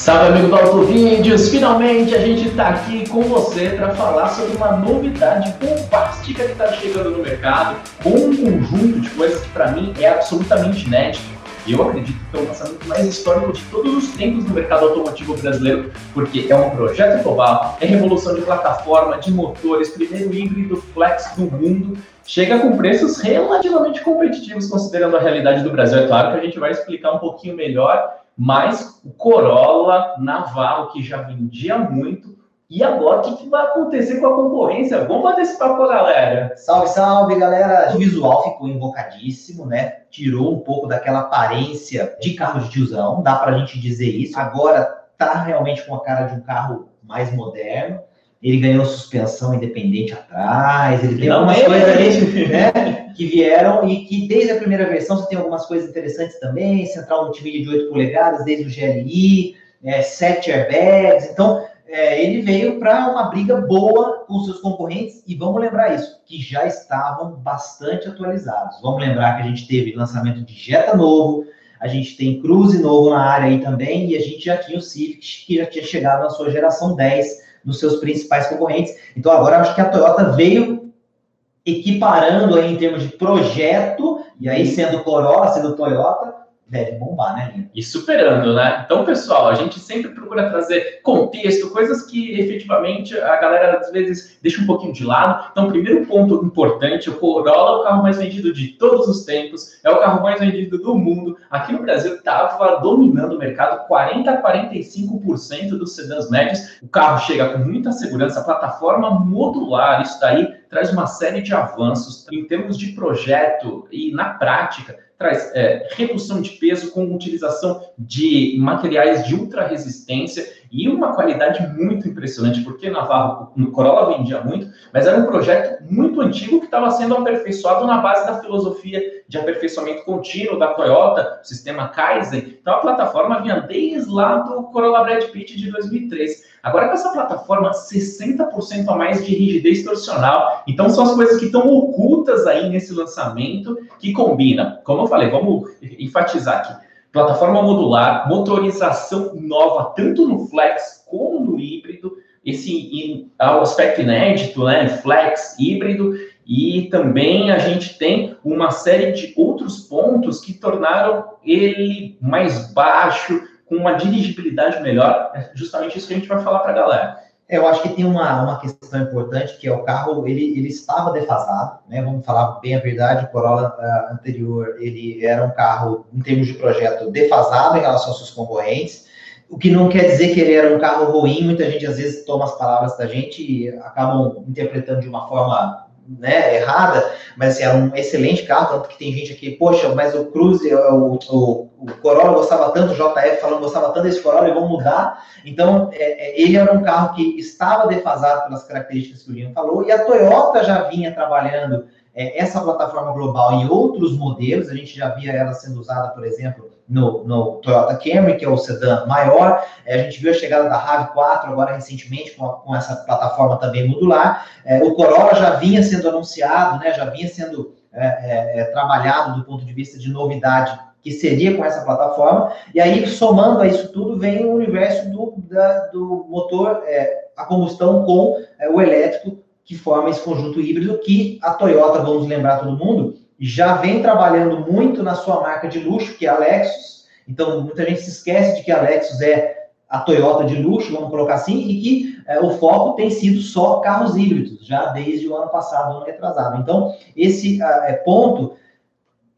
Salve amigo do Autovídeos! Finalmente a gente está aqui com você para falar sobre uma novidade bombástica que está chegando no mercado, com um conjunto de coisas que para mim é absolutamente inédito. Eu acredito que é o lançamento mais histórico de todos os tempos no mercado automotivo brasileiro, porque é um projeto global, é revolução de plataforma, de motores, primeiro híbrido flex do mundo, chega com preços relativamente competitivos considerando a realidade do Brasil. É claro que a gente vai explicar um pouquinho melhor mas o Corolla Navarro, que já vendia muito, e agora o que, que, vai acontecer com a concorrência? Vamos bater esse papo, galera. Salve, salve, galera. O visual ficou invocadíssimo, né? Tirou um pouco daquela aparência de carro de tiozão, dá pra gente dizer isso. Agora tá realmente com a cara de um carro mais moderno. Ele ganhou suspensão independente atrás, ele tem algumas é coisas ali, né, que vieram e que desde a primeira versão você tem algumas coisas interessantes também, central multimídia de 8 polegadas, desde o GLI, é, 7 airbags, então é, ele veio para uma briga boa com seus concorrentes e vamos lembrar isso, que já estavam bastante atualizados. Vamos lembrar que a gente teve lançamento de Jetta novo, a gente tem Cruze novo na área aí também e a gente já tinha o Civic que já tinha chegado na sua geração 10 nos seus principais concorrentes. Então agora acho que a Toyota veio equiparando aí em termos de projeto, e aí sendo Corolla, sendo Toyota, deve bombar, né? E superando, né? Então, pessoal, a gente sempre procura trazer contexto, coisas que efetivamente a galera às vezes deixa um pouquinho de lado. Então, primeiro ponto importante, o Corolla é o carro mais vendido de todos os tempos, é o carro mais vendido do mundo. Aqui no Brasil estava dominando o mercado, 40 a 45% dos sedãs médios. O carro chega com muita segurança, plataforma modular, isso daí traz uma série de avanços em termos de projeto e na prática traz é, redução de peso com utilização de materiais de ultra resistência e uma qualidade muito impressionante, porque Navarro, no Corolla vendia muito, mas era um projeto muito antigo que estava sendo aperfeiçoado na base da filosofia de aperfeiçoamento contínuo da Toyota, sistema Kaizen. Então a plataforma vinha desde lá do Corolla Brad Pitt de 2003. Agora com essa plataforma 60% a mais de rigidez torsional, então são as coisas que estão ocultas aí nesse lançamento que combinam. Como eu falei, vamos enfatizar aqui plataforma modular, motorização nova, tanto no flex como no híbrido, esse aspecto inédito, né? Flex, híbrido, e também a gente tem uma série de outros pontos que tornaram ele mais baixo, com uma dirigibilidade melhor. É justamente isso que a gente vai falar para a galera. É, eu acho que tem uma, uma questão importante, que é o carro, ele, ele estava defasado, né? Vamos falar bem a verdade, o Corolla uh, anterior, ele era um carro, em termos de projeto, defasado em relação aos seus concorrentes, o que não quer dizer que ele era um carro ruim, muita gente às vezes toma as palavras da gente e acabam interpretando de uma forma né, errada, mas assim, era um excelente carro, tanto que tem gente aqui, poxa, mas o Cruze, o, o, o Corolla gostava tanto, o JF falando gostava tanto desse Corolla, e vão mudar. Então, é, é, ele era um carro que estava defasado pelas características que o Linho falou, e a Toyota já vinha trabalhando é, essa plataforma global em outros modelos, a gente já via ela sendo usada, por exemplo, no, no Toyota Camry, que é o sedã maior. É, a gente viu a chegada da RAV4 agora recentemente com, a, com essa plataforma também modular. É, o Corolla já vinha sendo anunciado, né, já vinha sendo é, é, é, trabalhado do ponto de vista de novidade que seria com essa plataforma. E aí, somando a isso tudo, vem o universo do, da, do motor é, a combustão com o elétrico, que forma esse conjunto híbrido que a Toyota, vamos lembrar todo mundo, já vem trabalhando muito na sua marca de luxo, que é a Lexus. Então, muita gente se esquece de que a Lexus é a Toyota de luxo, vamos colocar assim, e que é, o foco tem sido só carros híbridos, já desde o ano passado, ano retrasado. Então, esse é, ponto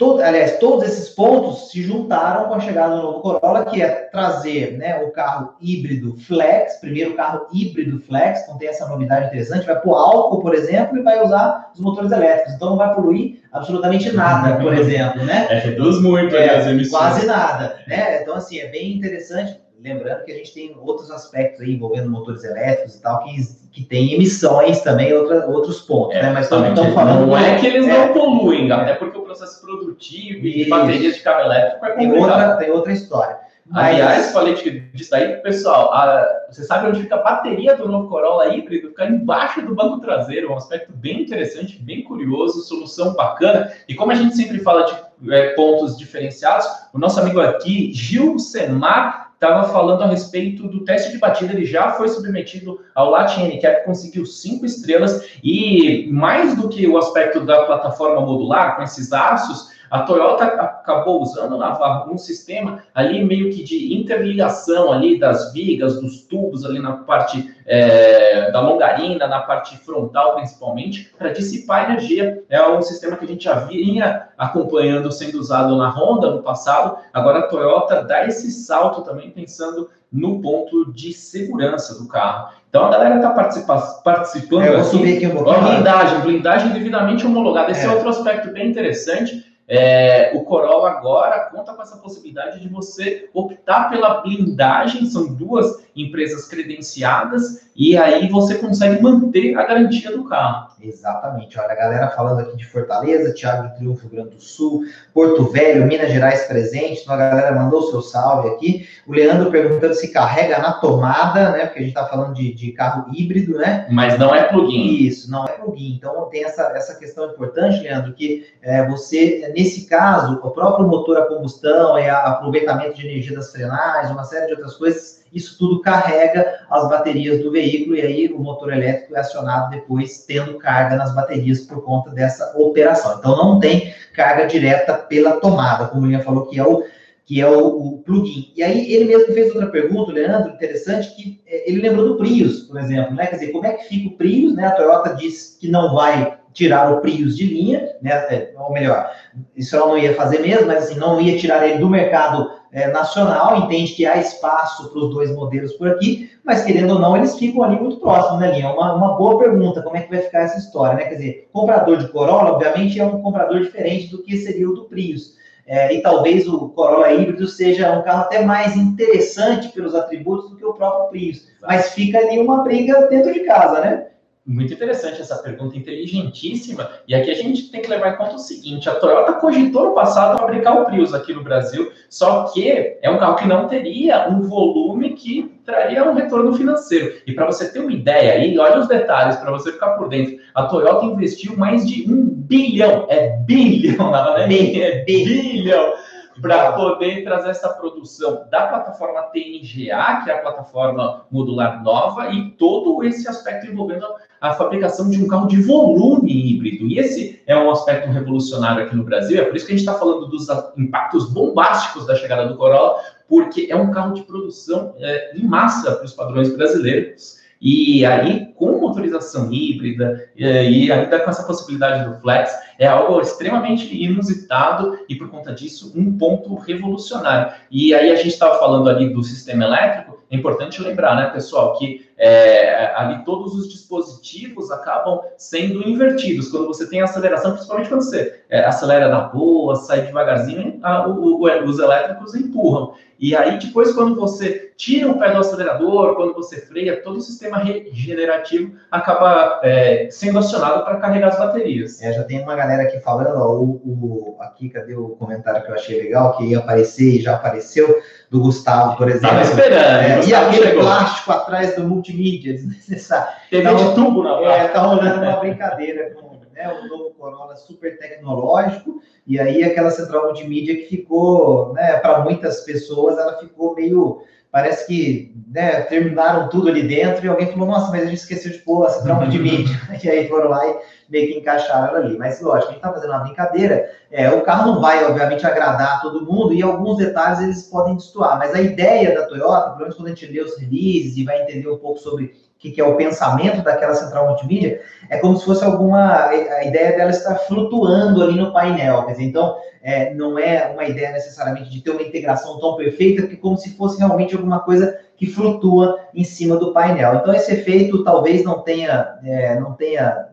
Todo, aliás, todos esses pontos se juntaram com a chegada do novo Corolla, que é trazer né, o carro híbrido flex, primeiro carro híbrido flex, então tem essa novidade interessante, vai pôr álcool, por exemplo, e vai usar os motores elétricos, então não vai poluir absolutamente nada, por exemplo, né? É, reduz muito é, as emissões. Quase nada, né? Então, assim, é bem interessante, lembrando que a gente tem outros aspectos aí envolvendo motores elétricos e tal, que que tem emissões também, outra, outros pontos, é, né? Mas estamos falando. Não é que eles é, não poluem, é, até porque o processo produtivo e de baterias de carro elétrico é complicado. Tem outra, tem outra história. Mas... Aliás, falei disso aí, pessoal. A, você sabe onde fica a bateria do novo Corolla híbrido? Fica embaixo do banco traseiro, um aspecto bem interessante, bem curioso, solução bacana. E como a gente sempre fala de é, pontos diferenciados, o nosso amigo aqui, Gil Semar, estava falando a respeito do teste de batida, ele já foi submetido ao Latin NCAP, conseguiu cinco estrelas, e mais do que o aspecto da plataforma modular, com esses aços, a Toyota acabou usando na um sistema ali meio que de interligação ali das vigas, dos tubos ali na parte é, da longarina, na parte frontal principalmente, para dissipar energia. É um sistema que a gente já vinha acompanhando sendo usado na Honda no passado. Agora a Toyota dá esse salto também pensando no ponto de segurança do carro. Então a galera está participa participando. É, eu vou subir aqui um pouquinho. Blindagem, blindagem devidamente homologada. Esse é. é outro aspecto bem interessante é, o Corolla agora conta com essa possibilidade de você optar pela blindagem, são duas empresas credenciadas, e aí você consegue manter a garantia do carro. Exatamente. Olha, a galera falando aqui de Fortaleza, Thiago de Triunfo, Rio Grande do Sul, Porto Velho, Minas Gerais presente. Então a galera mandou seu salve aqui. O Leandro perguntando se carrega na tomada, né? Porque a gente está falando de, de, carro híbrido, né? Mas não é plug-in. Isso, não é plug-in. Então tem essa, essa questão importante, Leandro, que é, você, nesse caso, o próprio motor a combustão e a aproveitamento de energia das frenagens, uma série de outras coisas isso tudo carrega as baterias do veículo e aí o motor elétrico é acionado depois tendo carga nas baterias por conta dessa operação. Então não tem carga direta pela tomada, como o Linha falou que é o que é o, o plugin. E aí ele mesmo fez outra pergunta, Leandro, interessante, que é, ele lembrou do Prius, por exemplo, né? Quer dizer, como é que fica o Prius, né? A Toyota diz que não vai tirar o Prius de linha, né? É, ou melhor, isso ela não ia fazer mesmo, mas assim, não ia tirar ele do mercado é, nacional, entende que há espaço para os dois modelos por aqui, mas querendo ou não, eles ficam ali muito próximos, né, Linha? Uma, uma boa pergunta, como é que vai ficar essa história, né? Quer dizer, comprador de Corolla, obviamente, é um comprador diferente do que seria o do Prius. É, e talvez o Corolla híbrido seja um carro até mais interessante pelos atributos do que o próprio Prius. Mas fica ali uma briga dentro de casa, né? Muito interessante essa pergunta, inteligentíssima. E aqui a gente tem que levar em conta o seguinte: a Toyota cogitou no passado fabricar o Prius aqui no Brasil, só que é um carro que não teria um volume que traria um retorno financeiro. E para você ter uma ideia aí, olha os detalhes para você ficar por dentro. A Toyota investiu mais de um bilhão, é bilhão, não é, é bilhão para poder trazer essa produção da plataforma TNGA, que é a plataforma modular nova, e todo esse aspecto envolvendo a fabricação de um carro de volume híbrido. E esse é um aspecto revolucionário aqui no Brasil, é por isso que a gente está falando dos impactos bombásticos da chegada do Corolla, porque é um carro de produção é, em massa para os padrões brasileiros. E aí, com motorização híbrida e ainda com essa possibilidade do flex, é algo extremamente inusitado e, por conta disso, um ponto revolucionário. E aí, a gente estava falando ali do sistema elétrico, é importante lembrar, né, pessoal, que é, ali todos os dispositivos acabam sendo invertidos. Quando você tem aceleração, principalmente quando você é, acelera na boa, sai devagarzinho, a, o, o, os elétricos empurram. E aí, depois, quando você tira o pé do acelerador, quando você freia, todo o sistema regenerativo acaba é, sendo acionado para carregar as baterias. É, já tem uma galera aqui falando, ó, o, o, aqui, cadê o comentário que eu achei legal, que ia aparecer e já apareceu, do Gustavo, por exemplo. Estava esperando. É, e aquele chegou. plástico atrás do multimídia, desnecessário. TV então, de tubo na É, tá rolando uma brincadeira com né, o novo Corolla super tecnológico, e aí aquela central multimídia que ficou, né, para muitas pessoas, ela ficou meio. Parece que né, terminaram tudo ali dentro e alguém falou: Nossa, mas a gente esqueceu de pôr a central multimídia. e aí foram lá e meio que encaixaram ali. Mas lógico, a gente está fazendo uma brincadeira. É, o carro não vai, obviamente, agradar todo mundo e alguns detalhes eles podem destoar. Mas a ideia da Toyota, pelo menos quando a gente lê os releases e vai entender um pouco sobre que, que é o pensamento daquela central multimídia, é como se fosse alguma. A ideia dela estar flutuando ali no painel. Quer dizer, então, é, não é uma ideia necessariamente de ter uma integração tão perfeita, que como se fosse realmente alguma coisa que flutua em cima do painel. Então, esse efeito talvez não tenha, é, não tenha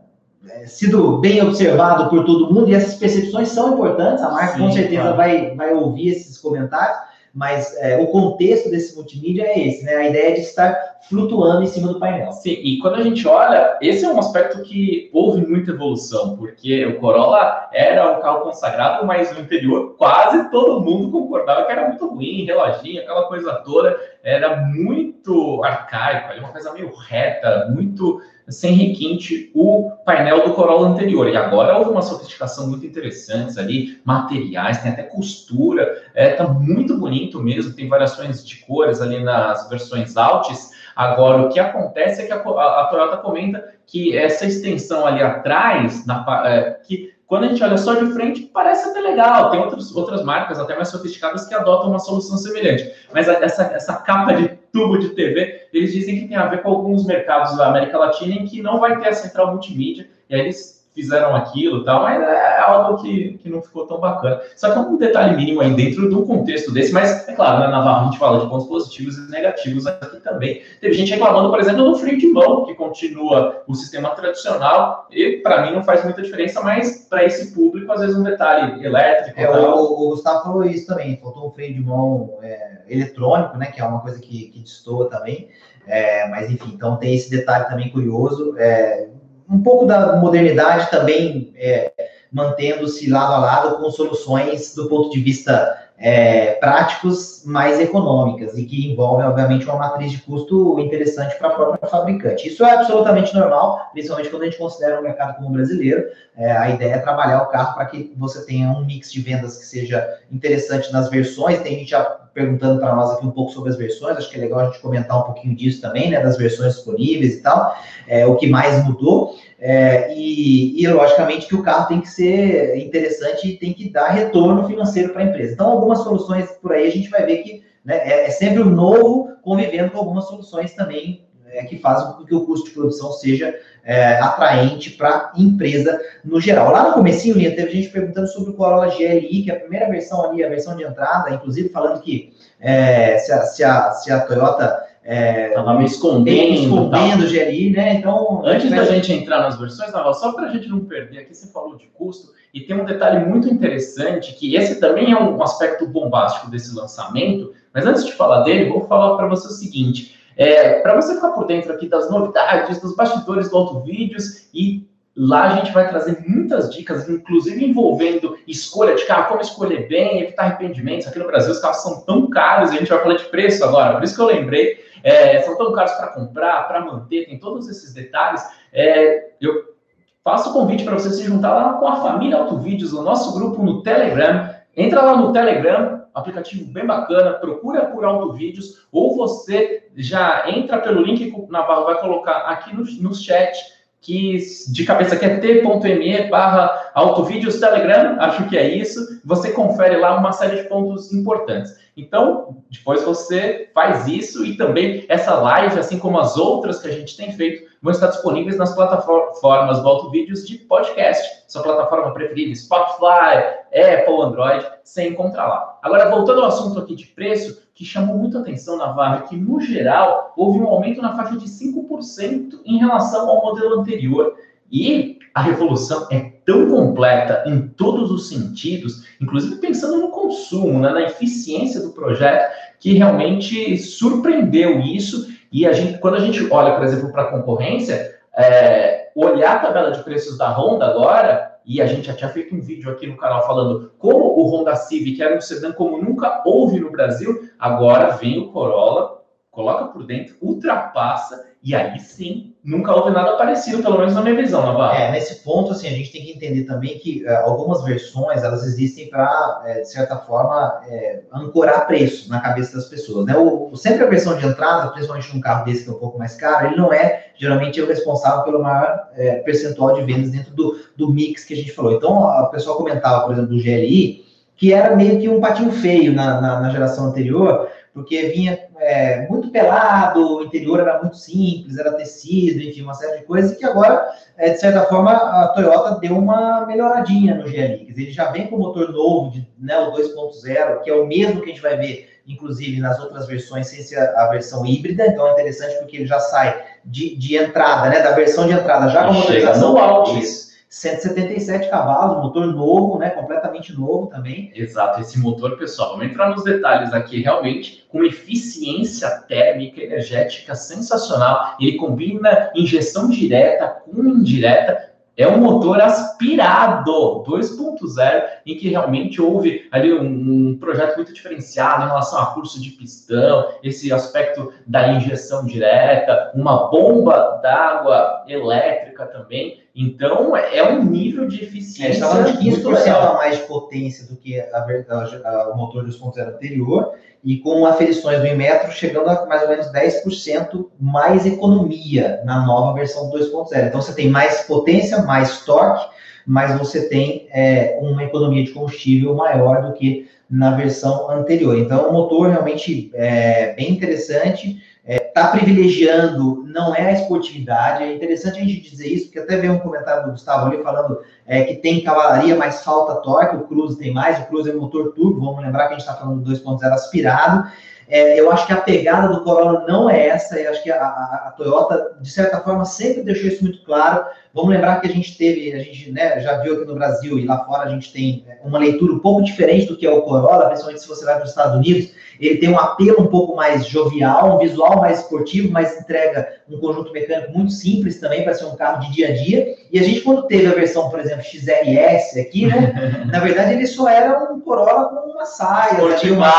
é, sido bem observado por todo mundo, e essas percepções são importantes. A marca Sim, com certeza claro. vai, vai ouvir esses comentários mas é, o contexto desse multimídia é esse, né? A ideia de estar flutuando em cima do painel. Sim, e quando a gente olha, esse é um aspecto que houve muita evolução, porque o Corolla era um carro consagrado, mas no interior quase todo mundo concordava que era muito ruim, reloginho, aquela coisa toda. era muito arcaico, era uma coisa meio reta, muito sem requinte o painel do Corolla anterior. E agora houve uma sofisticação muito interessante ali, materiais, tem até costura, é, tá muito bonito mesmo, tem variações de cores ali nas versões Altis. Agora, o que acontece é que a, a, a Toyota comenta que essa extensão ali atrás, na, é, que quando a gente olha só de frente, parece até legal. Tem outros, outras marcas, até mais sofisticadas, que adotam uma solução semelhante. Mas essa, essa capa de tubo de TV, eles dizem que tem a ver com alguns mercados da América Latina em que não vai ter a central multimídia. E aí eles fizeram aquilo tal, mas é algo que, que não ficou tão bacana. Só que é um detalhe mínimo aí dentro do contexto desse, mas é claro, na Navarro a gente fala de pontos positivos e negativos aqui também. Teve gente reclamando, por exemplo, do freio de mão, que continua o sistema tradicional, e para mim não faz muita diferença, mas para esse público, às vezes um detalhe elétrico. É, o, o, Gustavo falou isso também, faltou um freio de mão é, eletrônico, né, que é uma coisa que, que destoa também. É, mas enfim, então tem esse detalhe também curioso. É, um pouco da modernidade também é, mantendo-se lado a lado com soluções do ponto de vista é, práticos mais econômicas e que envolvem, obviamente, uma matriz de custo interessante para a própria fabricante. Isso é absolutamente normal, principalmente quando a gente considera o mercado como brasileiro. É, a ideia é trabalhar o carro para que você tenha um mix de vendas que seja interessante nas versões. Tem gente já perguntando para nós aqui um pouco sobre as versões, acho que é legal a gente comentar um pouquinho disso também, né, das versões disponíveis e tal, é, o que mais mudou. É, e, e, logicamente, que o carro tem que ser interessante e tem que dar retorno financeiro para a empresa. Então, algumas soluções por aí a gente vai ver que né, é, é, sempre o novo convivendo com algumas soluções também é, que fazem com que o custo de produção seja é, atraente para a empresa no geral. Lá no comecinho, Linha, teve gente perguntando sobre o Corolla GLI, que é a primeira versão ali, a versão de entrada, inclusive falando que é, se, a, se, a, se a Toyota é, Tava me escondendo. escondendo o GLI, né? Então. Antes da gente entrar nas versões, Naval, só para a gente não perder aqui, você falou de custo, e tem um detalhe muito interessante, que esse também é um aspecto bombástico desse lançamento, mas antes de falar dele, vou falar para você o seguinte. É, para você ficar por dentro aqui das novidades, dos bastidores do Auto Vídeos e Lá a gente vai trazer muitas dicas, inclusive envolvendo escolha de carro, como escolher bem, evitar arrependimentos. Aqui no Brasil os carros são tão caros, e a gente vai falar de preço agora, por isso que eu lembrei é, tão caros para comprar, para manter, tem todos esses detalhes. É, eu faço o convite para você se juntar lá com a família Autovídeos, o nosso grupo no Telegram. Entra lá no Telegram, aplicativo bem bacana, procura por Autovídeos, ou você já entra pelo link que o Navarro vai colocar aqui no, no chat que de cabeça aqui é t.me barra autovídeos telegram, acho que é isso. Você confere lá uma série de pontos importantes. Então, depois você faz isso e também essa live, assim como as outras que a gente tem feito, vão estar disponíveis nas plataformas do Autovídeos de podcast. Sua plataforma preferida, Spotify, Apple, Android, você encontra lá. Agora, voltando ao assunto aqui de preço, que chamou muito atenção na Varra, que no geral houve um aumento na faixa de 5% em relação ao modelo anterior. E a revolução é tão completa em todos os sentidos, inclusive pensando no consumo, né, na eficiência do projeto, que realmente surpreendeu isso. E a gente, quando a gente olha, por exemplo, para a concorrência, é, olhar a tabela de preços da Honda agora, e a gente já tinha feito um vídeo aqui no canal falando como o Honda Civic era um sedã como nunca houve no Brasil, agora vem o Corolla, coloca por dentro, ultrapassa e aí sim, nunca houve nada parecido, pelo menos na minha visão, Navarro. É, nesse ponto, assim, a gente tem que entender também que uh, algumas versões, elas existem para, é, de certa forma, é, ancorar preço na cabeça das pessoas, né? O, sempre a versão de entrada, principalmente num carro desse que é um pouco mais caro, ele não é, geralmente, o responsável pelo maior é, percentual de vendas dentro do, do mix que a gente falou. Então, a pessoa comentava, por exemplo, do GLI, que era meio que um patinho feio na, na, na geração anterior, porque vinha é, muito pelado, o interior era muito simples, era tecido, enfim, uma série de coisas, e que agora, é, de certa forma, a Toyota deu uma melhoradinha no GLI. Quer dizer, ele já vem com o motor novo, de, né, o 2.0, que é o mesmo que a gente vai ver, inclusive, nas outras versões, sem ser a, a versão híbrida, então é interessante porque ele já sai de, de entrada, né, da versão de entrada já com a motorização Altis 177 cavalos, motor novo, né? Completamente novo também. Exato, esse motor, pessoal, vamos entrar nos detalhes aqui, realmente, com eficiência térmica, energética sensacional. Ele combina injeção direta com indireta. é um motor aspirado 2.0, em que realmente houve ali um, um, projeto muito diferenciado em relação a curso de pistão, esse aspecto da injeção direta, uma bomba d'água elétrica também. Então, é um nível de eficiência. É, de 15% a mais de potência do que a, a, a, o motor 2.0 anterior, e com aferições do Inmetro chegando a mais ou menos 10% mais economia na nova versão 2.0. Então você tem mais potência, mais torque, mas você tem é, uma economia de combustível maior do que na versão anterior. Então o motor realmente é bem interessante está é, privilegiando não é a esportividade. É interessante a gente dizer isso, porque até veio um comentário do Gustavo ali falando é, que tem cavalaria, mas falta torque. O Cruze tem mais, o Cruze é motor turbo. Vamos lembrar que a gente está falando do 2.0 aspirado. É, eu acho que a pegada do Corolla não é essa. Eu acho que a, a, a, Toyota, de certa forma, sempre deixou isso muito claro. Vamos lembrar que a gente teve, a gente né, já viu aqui no Brasil e lá fora a gente tem é, uma leitura um pouco diferente do que é o Corolla, principalmente se você vai para os Estados Unidos ele tem um apelo um pouco mais jovial, um visual mais esportivo, mas entrega um conjunto mecânico muito simples também para ser um carro de dia a dia. E a gente, quando teve a versão, por exemplo, XRS aqui, né, na verdade ele só era um Corolla com uma saia, uma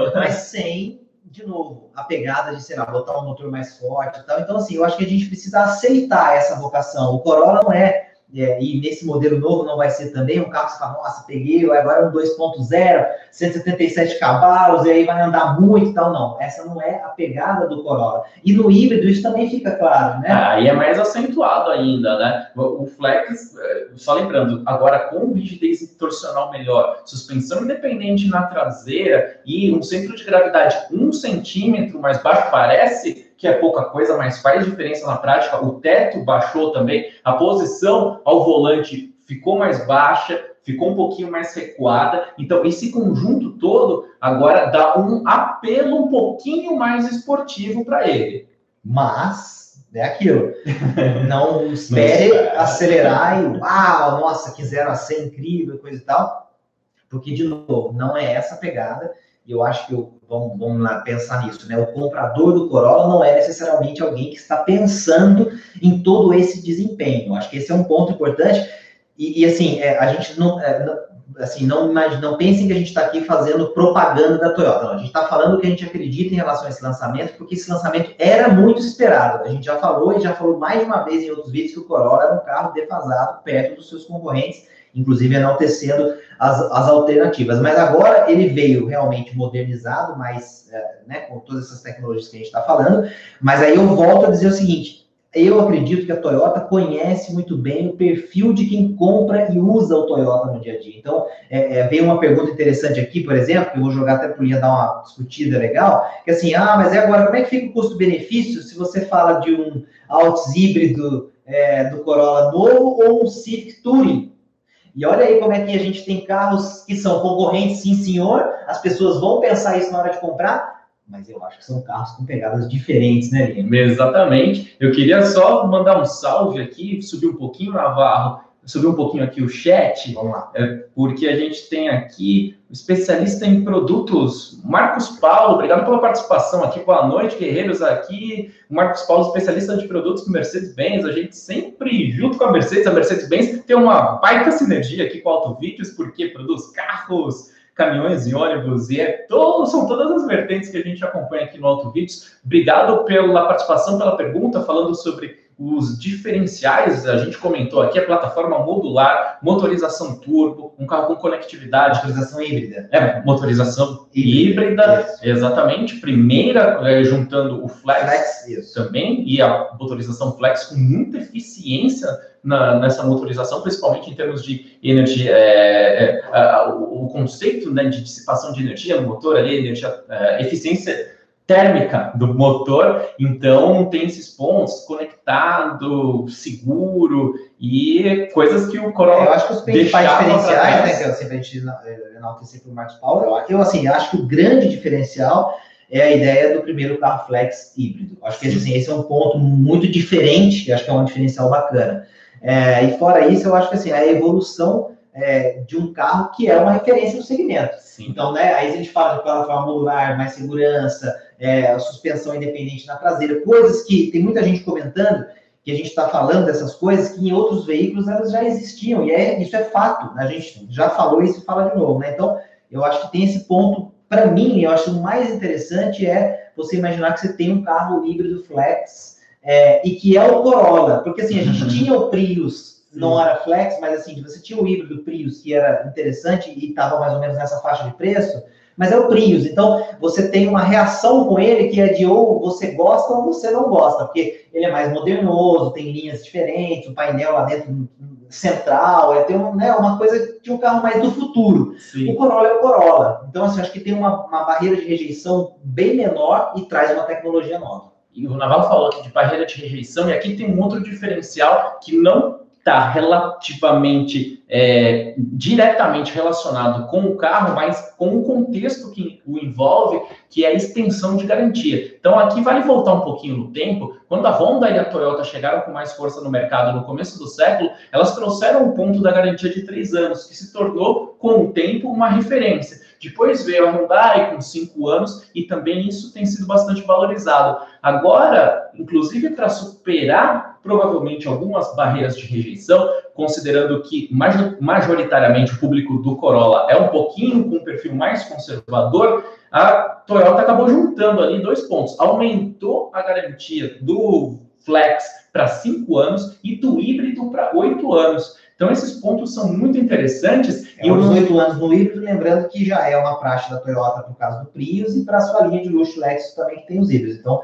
coisa, mas sem, de novo, a pegada de, sei lá, botar um motor mais forte e tal. Então, assim, eu acho que a gente precisa aceitar essa vocação. O Corolla não é é, e nesse modelo novo não vai ser também um carro que você fala, nossa, peguei, agora é um 2.0, 177 cavalos, e aí vai andar muito e tal. Não, essa não é a pegada do Corolla. E no híbrido isso também fica claro, né? Aí é mais acentuado ainda, né? O Flex, é, só lembrando, agora com rigidez torcional melhor, suspensão independente na traseira e um centro de gravidade um centímetro mais baixo, parece que é pouca coisa, mas faz diferença na prática. O teto baixou também, a posição ao volante ficou mais baixa, ficou um pouquinho mais recuada. Então, esse conjunto todo agora dá um apelo um pouquinho mais esportivo para ele. Mas é aquilo. Não espere acelerar e uau, nossa, que 0 a 100 incrível, coisa e tal. Porque, de novo, não é essa pegada. E eu acho que eu, vamos, vamos lá pensar nisso, né? O comprador do Corolla não é necessariamente alguém que está pensando em todo esse desempenho. Acho que esse é um ponto importante. E, e assim, é, a gente não, é, não, assim, não, não pensem que a gente está aqui fazendo propaganda da Toyota. Não, a gente está falando o que a gente acredita em relação a esse lançamento, porque esse lançamento era muito esperado. A gente já falou e já falou mais de uma vez em outros vídeos que o Corolla era um carro defasado perto dos seus concorrentes inclusive enaltecendo as, as alternativas. Mas agora ele veio realmente modernizado, mas é, né, com todas essas tecnologias que a gente está falando. Mas aí eu volto a dizer o seguinte: eu acredito que a Toyota conhece muito bem o perfil de quem compra e usa o Toyota no dia a dia. Então, é, é, veio uma pergunta interessante aqui, por exemplo, que eu vou jogar até para Ian dar uma discutida legal, que assim, ah, mas é agora, como é que fica o custo-benefício se você fala de um Altis híbrido é, do Corolla novo ou um Civic Touring? E olha aí como é que a gente tem carros que são concorrentes, sim, senhor. As pessoas vão pensar isso na hora de comprar, mas eu acho que são carros com pegadas diferentes, né, Lino? Exatamente. Eu queria só mandar um salve aqui, subir um pouquinho, Navarro, subir um pouquinho aqui o chat, Vamos lá. É, porque a gente tem aqui o especialista em produtos, Marcos Paulo, obrigado pela participação aqui, boa noite, guerreiros aqui, Marcos Paulo, especialista de produtos Mercedes-Benz, a gente sempre, junto com a Mercedes, a Mercedes-Benz tem uma baita sinergia aqui com a Auto Vídeos, porque produz carros, caminhões e ônibus, e é todo, são todas as vertentes que a gente acompanha aqui no Auto Vídeos. Obrigado pela participação, pela pergunta, falando sobre os diferenciais, a gente comentou aqui, a plataforma modular, motorização turbo, um carro com conectividade. Motorização híbrida. É, motorização híbrida, híbrida exatamente. Primeira, é, juntando o Flex, Flex também, e a motorização Flex com muita eficiência na, nessa motorização, principalmente em termos de energia, é, é, o, o, conceito né, de dissipação de energia no motor ali, energia, eficiência térmica do motor, então tem esses pontos conectado, seguro e coisas que o Corolla. É, eu acho que os principais diferenciais, né, que eu sempre a gente eh, enaltecer para o Marcos Paulo, eu assim, acho que o grande diferencial é a ideia do primeiro carro flex híbrido. Acho que assim, esse é um ponto muito diferente, acho que é um diferencial bacana. É, e fora isso, eu acho que assim, a evolução é, de um carro que é uma referência no segmento. Sim. Então, né, aí a gente fala de plataforma modular, mais segurança, é, suspensão independente na traseira, coisas que tem muita gente comentando que a gente está falando dessas coisas que em outros veículos elas já existiam, e é, isso é fato, a gente já falou isso e fala de novo, né? Então, eu acho que tem esse ponto, para mim, eu acho o mais interessante é você imaginar que você tem um carro híbrido flex é, e que é o Corolla, porque assim, a gente tinha o Prius, não era flex, mas assim, você tinha o híbrido Prius que era interessante e estava mais ou menos nessa faixa de preço, mas é o Prius. Então, você tem uma reação com ele que é de ou você gosta ou você não gosta, porque ele é mais modernoso, tem linhas diferentes, o painel lá dentro central, é tem um, né, uma coisa de um carro mais do futuro. Sim. O Corolla é o Corolla. Então, assim, acho que tem uma, uma barreira de rejeição bem menor e traz uma tecnologia nova. E o Naval falou aqui de barreira de rejeição, e aqui tem um outro diferencial que não está relativamente é, diretamente relacionado com o carro, mas com o contexto que o envolve, que é a extensão de garantia. Então, aqui vale voltar um pouquinho no tempo. Quando a Honda e a Toyota chegaram com mais força no mercado no começo do século, elas trouxeram o ponto da garantia de três anos, que se tornou, com o tempo, uma referência. Depois veio a Hyundai com cinco anos e também isso tem sido bastante valorizado. Agora, inclusive para superar provavelmente algumas barreiras de rejeição, considerando que majoritariamente o público do Corolla é um pouquinho com um perfil mais conservador, a Toyota acabou juntando ali dois pontos. Aumentou a garantia do Flex para cinco anos e do híbrido para oito anos. Então, esses pontos são muito interessantes. É, e os oito anos no híbrido, lembrando que já é uma praxe da Toyota por causa do Prius e para a sua linha de luxo Lexus também que tem os híbridos. Então,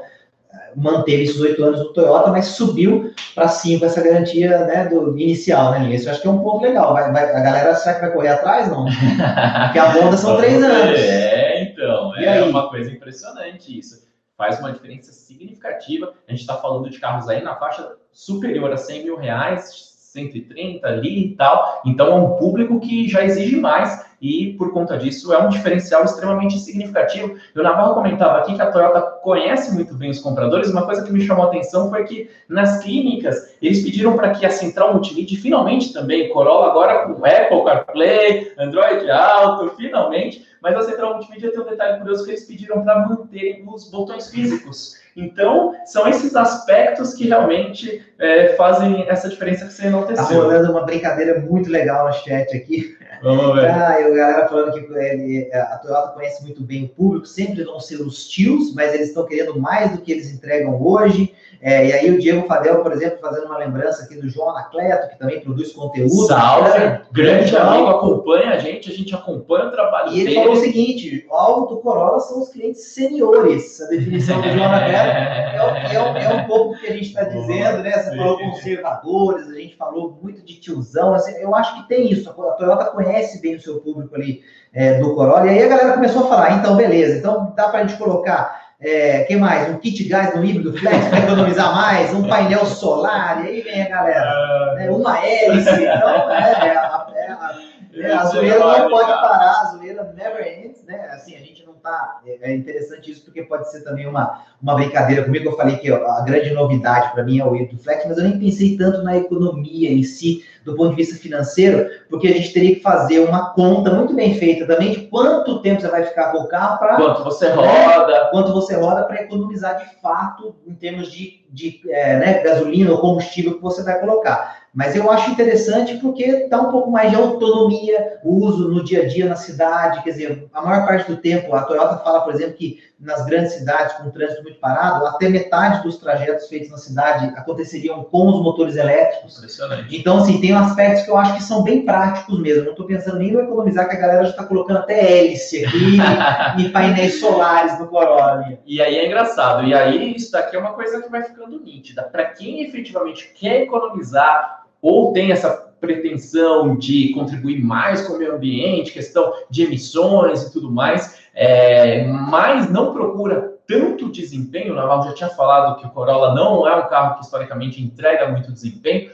manteve esses oito anos no Toyota, mas subiu para cinco essa garantia né, do inicial, né? Isso eu acho que é um ponto legal. Vai, vai, a galera será que vai correr atrás, não? Porque a Honda são três anos. É, então, e é aí? uma coisa impressionante isso. Faz uma diferença significativa. A gente está falando de carros aí na faixa superior a 100 mil reais, 130 ali e tal. Então é um público que já exige mais e por conta disso é um diferencial extremamente significativo. O Navarro comentava aqui que a Toyota conhece muito bem os compradores. Uma coisa que me chamou a atenção foi que nas clínicas eles pediram para que a central multimídia, finalmente também, Corolla agora com Apple CarPlay, Android Auto, finalmente, mas a central multimídia tem um detalhe curioso que eles pediram para manterem os botões físicos. Então, são esses aspectos que realmente é, fazem essa diferença que você enalteceu. Está rolando uma brincadeira muito legal no chat aqui. Vamos ver. Ah, a galera falando que ele, a Toyota conhece muito bem o público, sempre vão ser os tios, mas eles estão querendo mais do que eles entregam hoje. É, e aí o Diego Fadel, por exemplo, fazendo uma lembrança aqui do João Anacleto, que também produz conteúdo. Salve, né? grande então, amigo, acompanha a gente, a gente acompanha o trabalho e dele. E ele falou o seguinte, o alvo do Corolla são os clientes seniores, a definição do João Anacleto é, é, é, um pouco o que a gente está dizendo, né? Você falou conservadores, a gente falou muito de tiozão, assim, eu acho que tem isso, a Toyota conhece bem o seu público ali é, do Corolla, e aí a galera começou a falar, então beleza, então dá para a gente colocar é, que mais? Um kit gás no híbrido flex para economizar mais, um painel solar, e aí vem a galera. Né? Uma hélice, então, é, é, é, é a zoeira não pode parar, a zoeira never ends, né? Assim, a gente tá. É, é interessante isso, porque pode ser também uma, uma brincadeira comigo. Eu falei que a grande novidade para mim é o híbrido flex, mas eu nem pensei tanto na economia em si do ponto de vista financeiro, porque a gente teria que fazer uma conta muito bem feita também de quanto tempo você vai ficar com o carro para. Quanto você roda. Né, quanto você roda para economizar de fato em termos de, de é, né, gasolina ou combustível que você vai colocar. Mas eu acho interessante porque dá um pouco mais de autonomia, o uso no dia a dia na cidade. Quer dizer, a maior parte do tempo, a Toyota fala, por exemplo, que nas grandes cidades com o trânsito muito parado, até metade dos trajetos feitos na cidade aconteceriam com os motores elétricos. Impressionante. Então, assim, tem aspectos que eu acho que são bem práticos mesmo. Não estou pensando nem no economizar, que a galera já está colocando até hélice aqui e painéis solares no Corolla. E aí é engraçado. E aí, isso daqui é uma coisa que vai ficando nítida. Para quem efetivamente quer economizar ou tem essa pretensão de contribuir mais com o meio ambiente, questão de emissões e tudo mais, é, mas não procura tanto desempenho. O Naval já tinha falado que o Corolla não é um carro que historicamente entrega muito desempenho.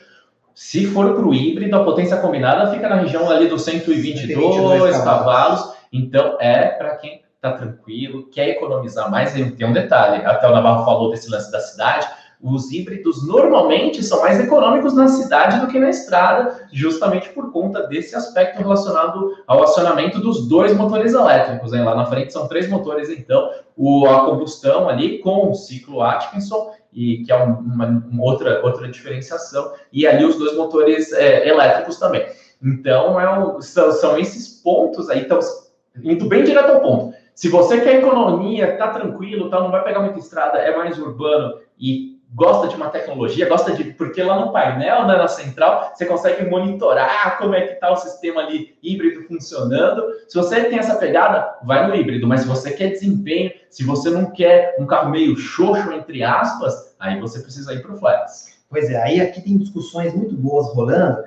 Se for para o híbrido, a potência combinada fica na região ali dos 122, 122 cavalos. Então é para quem está tranquilo, quer economizar mais. Tem um detalhe: até o Navarro falou desse lance da cidade os híbridos normalmente são mais econômicos na cidade do que na estrada, justamente por conta desse aspecto relacionado ao acionamento dos dois motores elétricos. Né? Lá na frente são três motores, então, o, a combustão ali com o ciclo Atkinson e que é uma, uma outra, outra diferenciação, e ali os dois motores é, elétricos também. Então, é são, são, esses pontos aí, então, indo bem direto ao ponto. Se você quer economia, tá tranquilo, tá, não vai pegar muita estrada, é mais urbano e gosta de uma tecnologia, gosta de. Porque lá no painel, né, na central, você consegue monitorar como é que está o sistema ali híbrido funcionando. Se você tem essa pegada, vai no híbrido, mas se você quer desempenho, se você não quer um carro meio xoxo, entre aspas, aí você precisa ir para o Flex. Pois é, aí aqui tem discussões muito boas rolando.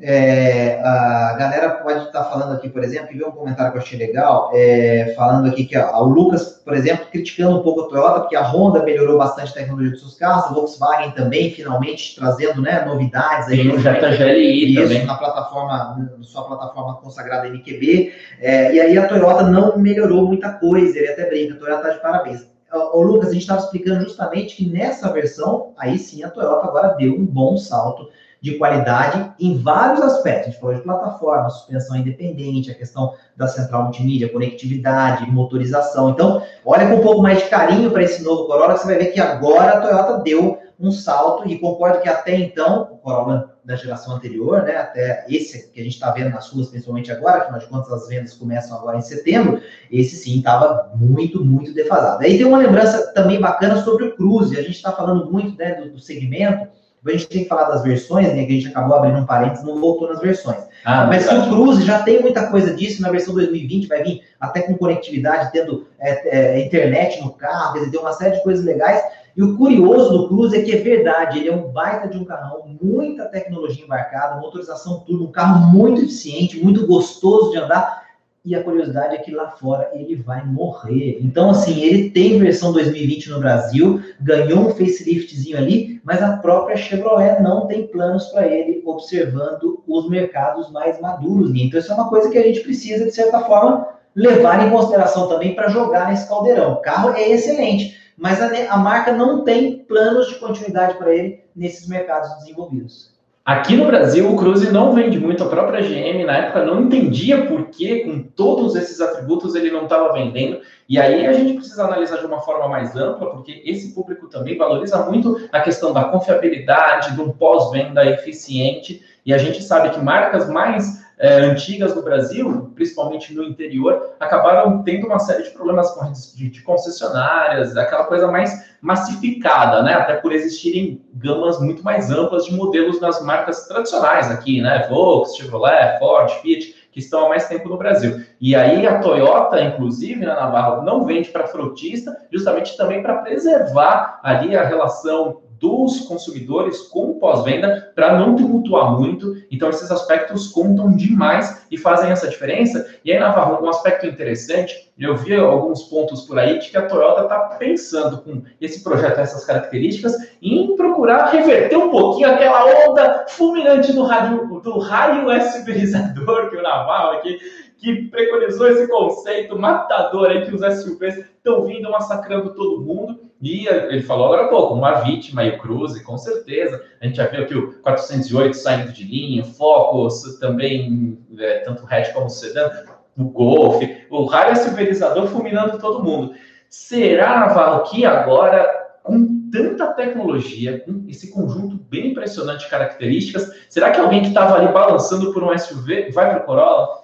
É, a galera pode estar falando aqui, por exemplo, e ver um comentário que eu achei legal, é, falando aqui que ó, o Lucas, por exemplo, criticando um pouco a Toyota, porque a Honda melhorou bastante a tecnologia dos seus carros, a Volkswagen também, finalmente, trazendo né, novidades aí. Tem o GLI isso, também. na plataforma, na sua plataforma consagrada MQB, é, e aí a Toyota não melhorou muita coisa, ele até brinca, a Toyota está de parabéns. O Lucas, a gente estava explicando justamente que nessa versão, aí sim a Toyota agora deu um bom salto de qualidade em vários aspectos. A gente falou de plataforma, suspensão independente, a questão da central multimídia, conectividade, motorização. Então, olha com um pouco mais de carinho para esse novo Corolla, que você vai ver que agora a Toyota deu um salto, e concordo que até então, o Corolla da geração anterior, né, até esse que a gente está vendo nas ruas, principalmente agora, afinal de contas as vendas começam agora em setembro, esse sim estava muito, muito defasado. Aí tem uma lembrança também bacana sobre o Cruze, a gente está falando muito né, do, do segmento, a gente tem que falar das versões, né? Que a gente acabou abrindo um parênteses, não voltou nas versões. Ah, Mas verdade. o Cruze já tem muita coisa disso na versão 2020, vai vir até com conectividade, tendo é, é, internet no carro, quer tem uma série de coisas legais. E o curioso do Cruze é que é verdade, ele é um baita de um carrão, muita tecnologia embarcada, motorização tudo, um carro muito eficiente, muito gostoso de andar e a curiosidade é que lá fora ele vai morrer. Então, assim, ele tem versão 2020 no Brasil, ganhou um faceliftzinho ali, mas a própria Chevrolet não tem planos para ele, observando os mercados mais maduros. Então, isso é uma coisa que a gente precisa, de certa forma, levar em consideração também para jogar nesse caldeirão. O carro é excelente, mas a, a marca não tem planos de continuidade para ele nesses mercados desenvolvidos. Aqui no Brasil, o Cruze não vende muito, a própria GM na época não entendia por que, com todos esses atributos, ele não estava vendendo. E aí a gente precisa analisar de uma forma mais ampla, porque esse público também valoriza muito a questão da confiabilidade, de um pós-venda eficiente. E a gente sabe que marcas mais é, antigas no Brasil, principalmente no interior, acabaram tendo uma série de problemas de, de concessionárias, aquela coisa mais massificada, né? Até por existirem gamas muito mais amplas de modelos nas marcas tradicionais aqui, né? Volkswagen, Chevrolet, Ford, Fiat, que estão há mais tempo no Brasil. E aí a Toyota, inclusive, né, Navarro, não vende para frotista, justamente também para preservar ali a relação dos consumidores com pós-venda para não tumultuar muito. Então, esses aspectos contam demais e fazem essa diferença. E aí, Navarro, um aspecto interessante, eu vi alguns pontos por aí de que a Toyota está pensando com esse projeto, essas características, em procurar reverter um pouquinho aquela onda fulminante do, rádio, do raio SUVizador que o Navarro aqui que preconizou esse conceito matador aí que os SUVs estão vindo massacrando todo mundo. E ele falou agora há pouco, uma vítima e o Cruze, com certeza. A gente já viu aqui o 408 saindo de linha, Focus também, é, tanto o hatch como o sedã, o Golf, o raio silverizador fulminando todo mundo. Será, Navarro, que agora, com tanta tecnologia, com esse conjunto bem impressionante de características, será que alguém que estava ali balançando por um SUV vai para o Corolla?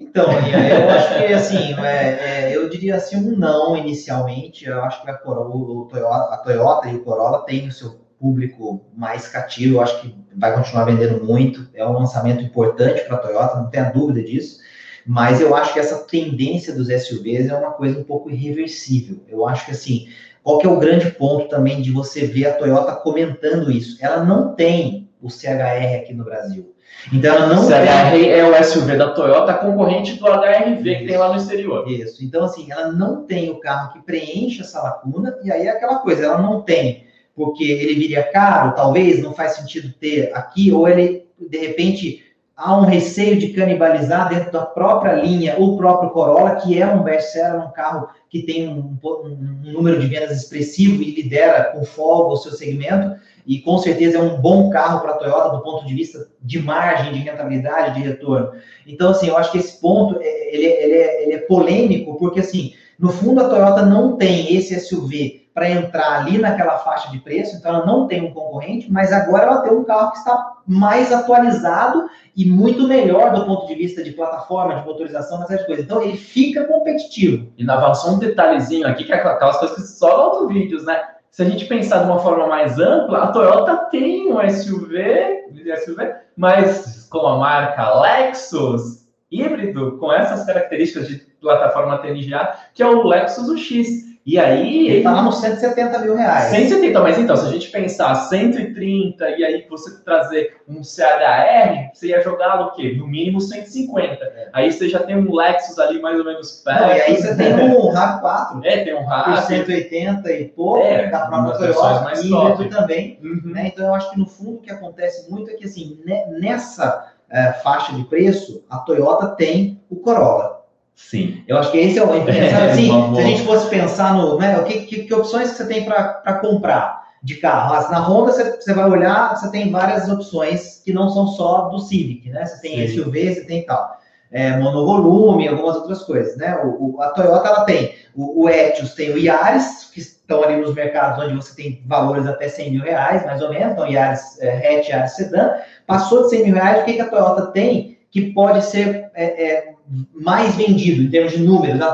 Então, eu acho que assim, é, é, eu diria assim um não inicialmente. Eu acho que a, Corolla, Toyota, a Toyota e o Corolla têm o seu público mais cativo. Eu acho que vai continuar vendendo muito. É um lançamento importante para a Toyota, não tenha dúvida disso. Mas eu acho que essa tendência dos SUVs é uma coisa um pouco irreversível. Eu acho que assim, qual que é o grande ponto também de você ver a Toyota comentando isso? Ela não tem o CHR aqui no Brasil. Então ela não CHR tem... é o SUV da Toyota, concorrente do HRV que tem lá no exterior. Isso. Então assim, ela não tem o carro que preenche essa lacuna e aí é aquela coisa, ela não tem porque ele viria caro, talvez não faz sentido ter aqui ou ele de repente há um receio de canibalizar dentro da própria linha o próprio Corolla, que é um best-seller, um carro que tem um, um, número de vendas expressivo e lidera com folga o seu segmento e com certeza é um bom carro para a Toyota do ponto de vista de margem, de rentabilidade, de retorno. Então, assim, eu acho que esse ponto é, ele, ele, é, ele é polêmico, porque, assim, no fundo, a Toyota não tem esse SUV para entrar ali naquela faixa de preço, então ela não tem um concorrente, mas agora ela tem um carro que está mais atualizado e muito melhor do ponto de vista de plataforma, de motorização, essas coisas. Então ele fica competitivo. E na só um detalhezinho aqui, que é aquelas coisas que só no vídeos, né? Se a gente pensar de uma forma mais ampla, a Toyota tem um SUV, SUV, mas com a marca Lexus híbrido, com essas características de plataforma TNGA, que é o Lexus UX. E aí. Ele está lá nos 170 mil reais. 170, mas então, se a gente pensar 130 e aí você trazer um CHR, você ia jogar o quê? No mínimo 150. É. Aí você já tem um Lexus ali mais ou menos perto. Não, e aí você tem um RAV4. É, tem um RAV. Por 180 e pouco, é, da própria Toyota, mais híbrido também. Uhum. Né? Então eu acho que no fundo o que acontece muito é que assim, nessa é, faixa de preço, a Toyota tem o Corolla. Sim. Eu acho que esse é o. É, assim, se a gente fosse pensar no. Né, o que, que, que opções que você tem para comprar de carro? Ah, na Honda, você, você vai olhar, você tem várias opções que não são só do Civic, né? Você tem Sim. SUV, você tem tal. É, monovolume, algumas outras coisas, né? O, o, a Toyota ela tem o, o Etios, tem o Yaris, que estão ali nos mercados onde você tem valores até 100 mil reais, mais ou menos, então Yaris é, hatch, Yaris sedã. Passou de 100 mil reais, o que, que a Toyota tem que pode ser é, é, mais vendido em termos de números, né,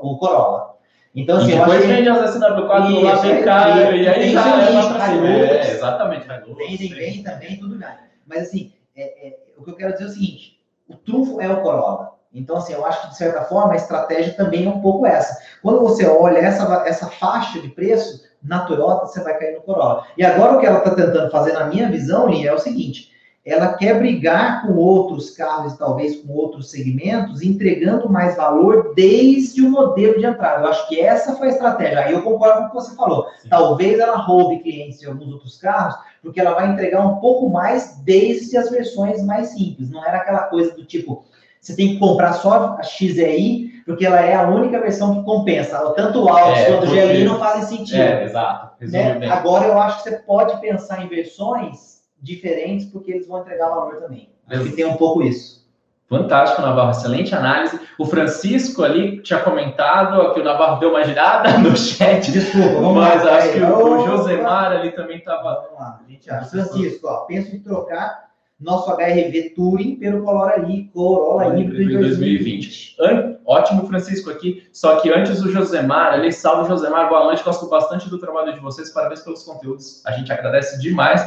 o Corolla. Então, assim, e depois vende as SW4 lá bem caro, e aí já leva pra cima. É, exatamente, Vendem bem também, tudo bem. Mas, assim, é, é, o que eu quero dizer é o seguinte, o trunfo é o Corolla. Então, assim, eu acho que, de certa forma, a estratégia também é um pouco essa. Quando você olha essa, essa faixa de preço, na Toyota, você vai cair no Corolla. E agora, o que ela está tentando fazer, na minha visão, Lee, é o seguinte, ela quer brigar com outros carros, talvez com outros segmentos, entregando mais valor desde o modelo de entrada. Eu acho que essa foi a estratégia. Aí eu concordo com o que você falou. Sim. Talvez ela roube clientes de alguns outros carros, porque ela vai entregar um pouco mais desde as versões mais simples. Não era aquela coisa do tipo, você tem que comprar só a XEI, porque ela é a única versão que compensa. Tanto o Alto é, quanto o GLI não fazem sentido. É, exato. Né? Agora eu acho que você pode pensar em versões diferentes, porque eles vão entregar valor também. Acho que tem um pouco isso. Fantástico, Navarro, excelente análise. O Francisco ali tinha comentado que o Navarro deu uma girada no chat. Desculpa, vamos mas lá. acho que o, o Josemar ali também estava. Vamos lá, gente Francisco, ó, penso em trocar nosso HRV Touring pelo Corolla, Corolla Híbrido em 2020. 2020. Ótimo, Francisco, aqui. Só que antes o Josemar, ali, salve Josemar, boa noite, gosto bastante do trabalho de vocês, parabéns pelos conteúdos, a gente agradece demais.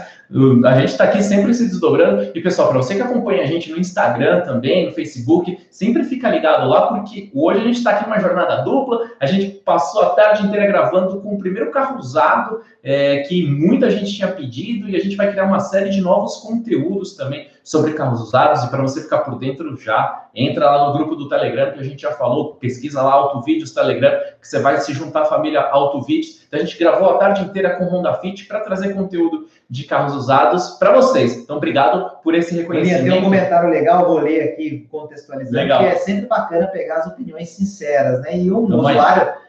A gente está aqui sempre se desdobrando. E, pessoal, para você que acompanha a gente no Instagram também, no Facebook, sempre fica ligado lá, porque hoje a gente está aqui numa jornada dupla, a gente passou a tarde inteira gravando com o primeiro carro usado, é, que muita gente tinha pedido, e a gente vai criar uma série de novos conteúdos também sobre carros usados. E para você ficar por dentro já, entra lá no grupo do Telegram, que a gente já falou, pesquisa lá Autovídeos Telegram, que você vai se juntar à família Autovídeos. Então a gente gravou a tarde inteira com Honda Fit para trazer conteúdo de carros usados para vocês. Então, obrigado por esse reconhecimento. Tem um comentário legal, vou ler aqui, contextualizando, legal. que é sempre bacana pegar as opiniões sinceras, né? E um então, usuário Jeca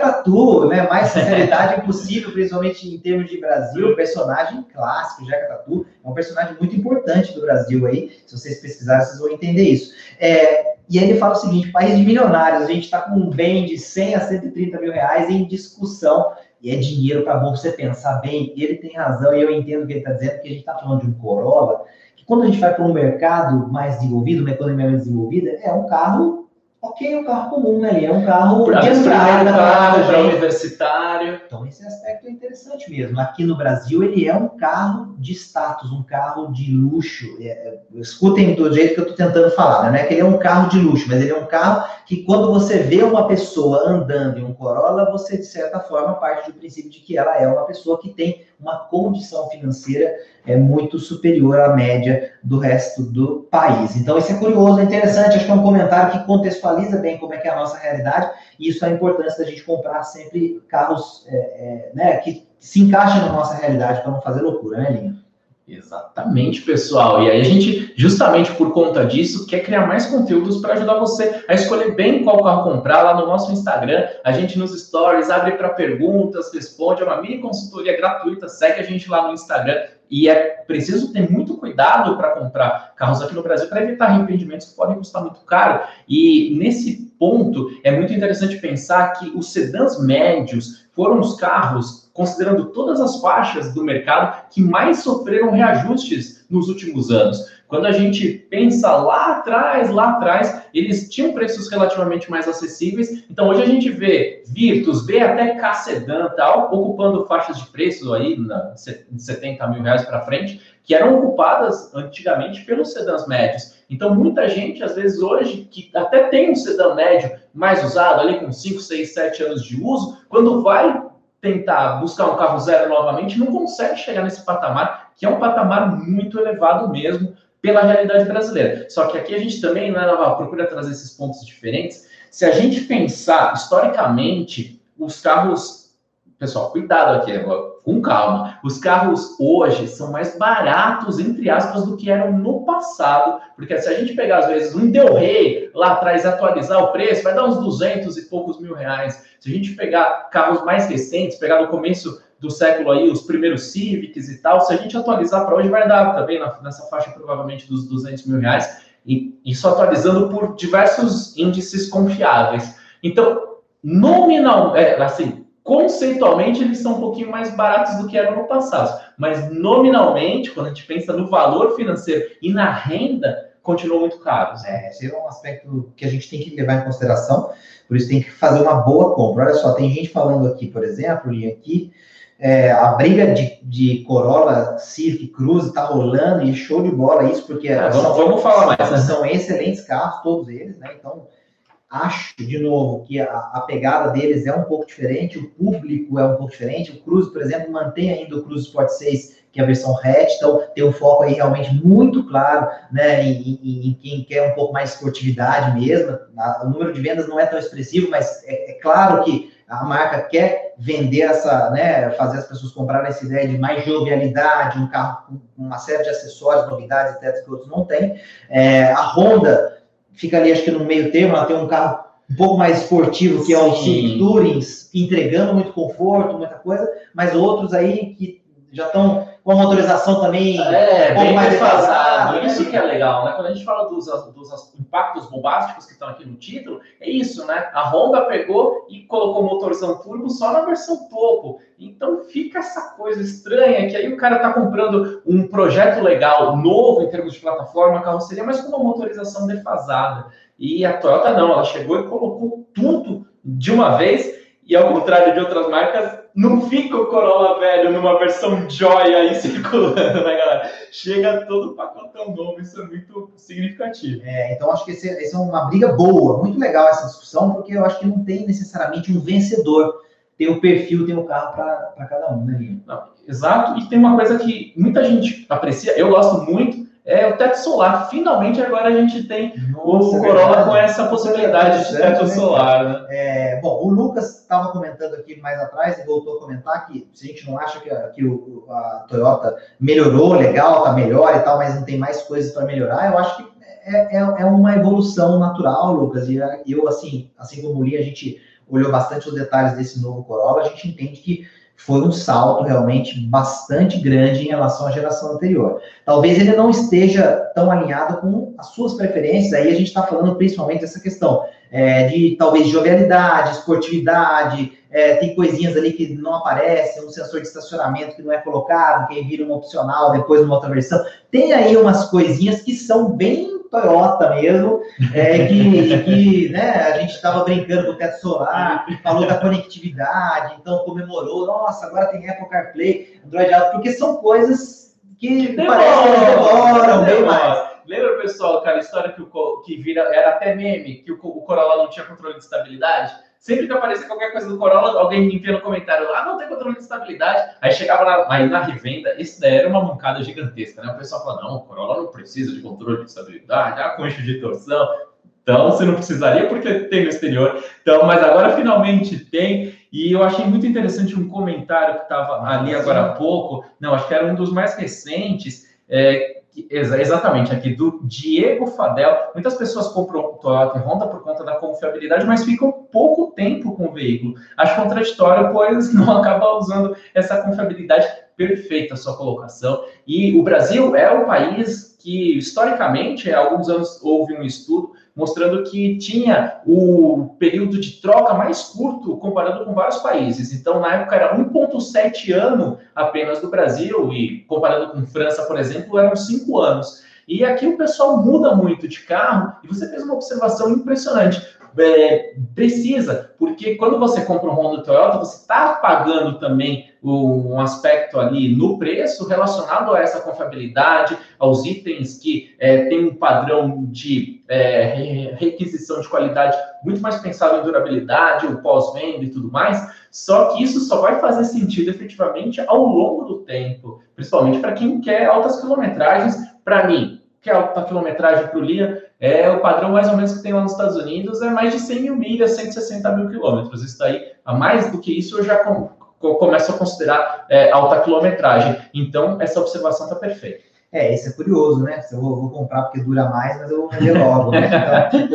Tatu, né? Mais sinceridade possível, principalmente em termos de Brasil. Personagem clássico, Jeca Tatu. É um personagem muito importante do Brasil aí. Se vocês pesquisarem, vocês vão entender isso. É, e ele fala o seguinte: país de milionários, a gente está com um bem de 100 a 130 mil reais em discussão. E é dinheiro para você pensar bem. Ele tem razão e eu entendo o que ele está dizendo, porque a gente está falando de um Corolla, que quando a gente vai para um mercado mais desenvolvido, uma economia mais desenvolvida, é um carro ok, é um carro comum, né? É um carro pra de entrada para universitário. Então, esse aspecto é interessante mesmo. Aqui no Brasil, ele é um carro de status, um carro de luxo. É, é escutem do jeito que eu estou tentando falar, né? Não é que ele é um carro de luxo, mas ele é um carro que, quando você vê uma pessoa andando em um Corolla, você, de certa forma, parte do princípio de que ela é uma pessoa que tem uma condição financeira é muito superior à média do resto do país. Então, isso é curioso, é interessante, acho que é um comentário que contextualiza bem como é que é a nossa realidade, e isso é a importância da gente comprar sempre carros é, é, né, que se encaixem na nossa realidade para não fazer loucura, né, Linha? Exatamente, pessoal. E aí a gente, justamente por conta disso, quer criar mais conteúdos para ajudar você a escolher bem qual carro comprar lá no nosso Instagram. A gente nos stories abre para perguntas, responde, é uma mini consultoria gratuita. Segue a gente lá no Instagram. E é preciso ter muito cuidado para comprar carros aqui no Brasil para evitar arrependimentos que podem custar muito caro. E nesse ponto é muito interessante pensar que os sedãs médios foram os carros, considerando todas as faixas do mercado, que mais sofreram reajustes nos últimos anos. Quando a gente pensa lá atrás, lá atrás, eles tinham preços relativamente mais acessíveis. Então hoje a gente vê Virtus, vê até K Sedan tal, ocupando faixas de preço aí de 70 mil reais para frente, que eram ocupadas antigamente pelos sedãs médios. Então muita gente, às vezes hoje, que até tem um sedã médio mais usado, ali com 5, 6, 7 anos de uso, quando vai tentar buscar um carro zero novamente, não consegue chegar nesse patamar, que é um patamar muito elevado mesmo pela realidade brasileira. Só que aqui a gente também né, procura trazer esses pontos diferentes. Se a gente pensar historicamente, os carros. Pessoal, cuidado aqui, com calma. Os carros hoje são mais baratos, entre aspas, do que eram no passado, porque se a gente pegar, às vezes, um Del Rey lá atrás atualizar o preço, vai dar uns 200 e poucos mil reais. Se a gente pegar carros mais recentes, pegar no começo do século aí, os primeiros Civics e tal, se a gente atualizar para hoje, vai dar também nessa faixa provavelmente dos 200 mil reais, e isso atualizando por diversos índices confiáveis. Então, nominal, é, assim, conceitualmente eles são um pouquinho mais baratos do que eram no passado, mas nominalmente, quando a gente pensa no valor financeiro e na renda, continuam muito caros. É, esse é um aspecto que a gente tem que levar em consideração, por isso tem que fazer uma boa compra. Olha só, tem gente falando aqui, por exemplo, e aqui, é, a briga de, de Corolla, Civic, Cruze está rolando e show de bola isso, porque é, são, vamos, falar mais. Né? São excelentes carros, todos eles, né? Então, acho, de novo, que a, a, pegada deles é um pouco diferente, o público é um pouco diferente. O Cruze, por exemplo, mantém ainda o Cruze Sport 6, que é a versão hatch, então tem um foco aí realmente muito claro né, em, em, em quem quer um pouco mais esportividade mesmo. O número de vendas não é tão expressivo, mas é, é claro que a marca quer vender essa, né, fazer as pessoas comprarem essa ideia de mais jovialidade, um carro com uma série de acessórios, novidades, etc., que outros não têm. É, a Honda fica ali, acho que no meio termo, ela tem um carro um pouco mais esportivo, que é o Civic Tourings, entregando muito conforto, muita coisa, mas outros aí que já estão com a motorização também é, um pouco mais defasado. Isso que é legal, né? Quando a gente fala dos, dos impactos bombásticos que estão aqui no título, é isso, né? A Honda pegou e colocou motorzão turbo só na versão topo. Então fica essa coisa estranha que aí o cara tá comprando um projeto legal, novo em termos de plataforma, carroceria, mas com uma motorização defasada. E a Toyota não, ela chegou e colocou tudo de uma vez, e ao contrário de outras marcas, não fica o Corolla velho numa versão joia aí circulando, né, galera? Chega todo pacotão novo, isso é muito significativo. É, então acho que esse, esse é uma briga boa, muito legal essa discussão, porque eu acho que não tem necessariamente um vencedor. Tem o perfil, tem o carro para cada um, né, Linho? Exato, e tem uma coisa que muita gente aprecia, eu gosto muito, é o teto solar. Finalmente agora a gente tem Nossa, o Corolla verdade. com essa possibilidade de teto solar. Né? É, bom, o Lucas estava comentando aqui mais atrás e voltou a comentar que se a gente não acha que, a, que o, a Toyota melhorou, legal, tá melhor e tal, mas não tem mais coisas para melhorar, eu acho que é, é, é, uma evolução natural, Lucas. E eu, assim, assim como o Li, a gente olhou bastante os detalhes desse novo Corolla, a gente entende que foi um salto realmente bastante grande em relação à geração anterior. Talvez ele não esteja tão alinhado com as suas preferências, aí a gente está falando principalmente dessa questão é, de talvez jovialidade, esportividade, é, tem coisinhas ali que não aparecem, um sensor de estacionamento que não é colocado, que vira um opcional depois numa outra versão. Tem aí umas coisinhas que são bem Toyota mesmo, é, que, que né, a gente estava brincando com o teto solar, falou da conectividade, então comemorou, nossa, agora tem Apple CarPlay, Android Auto, porque são coisas que parecem que demoram bem mais. Lembra, pessoal, aquela história que, o, que vira, era até meme, que o, o Corolla não tinha controle de estabilidade? Sempre que aparecia qualquer coisa do Corolla, alguém me envia no comentário, ah, não tem controle de estabilidade. Aí chegava na, aí na revenda, isso daí era uma mancada gigantesca, né? O pessoal fala, não, o Corolla não precisa de controle de estabilidade, ah, com eixo de torção. Então, você não precisaria porque tem no exterior. Então, mas agora finalmente tem. E eu achei muito interessante um comentário que estava ali agora há pouco. Não, acho que era um dos mais recentes. É, exatamente aqui do Diego Fadel. Muitas pessoas compram Toyota e Honda por conta da confiabilidade, mas ficam pouco tempo com o veículo. Acho contraditório, pois não acaba usando essa confiabilidade perfeita sua colocação. E o Brasil é o país que, historicamente, há alguns anos houve um estudo mostrando que tinha o período de troca mais curto comparado com vários países. Então, na época, era 1,7 ano apenas do Brasil, e comparado com França, por exemplo, eram 5 anos. E aqui o pessoal muda muito de carro, e você fez uma observação impressionante é, precisa, porque quando você compra um Honda Toyota, você está pagando também um aspecto ali no preço relacionado a essa confiabilidade, aos itens que é, tem um padrão de é, requisição de qualidade muito mais pensado em durabilidade, o pós-venda e tudo mais. Só que isso só vai fazer sentido efetivamente ao longo do tempo, principalmente para quem quer altas quilometragens. Para mim, quer alta quilometragem para o Lia, é o padrão mais ou menos que tem lá nos Estados Unidos, é mais de 100 mil milhas, 160 mil quilômetros. Isso daí, a mais do que isso, eu já com, com, começo a considerar é, alta quilometragem. Então, essa observação está perfeita. É, isso é curioso, né? Eu vou, vou, comprar porque dura mais, mas eu vou vender logo, né? Então, tipo,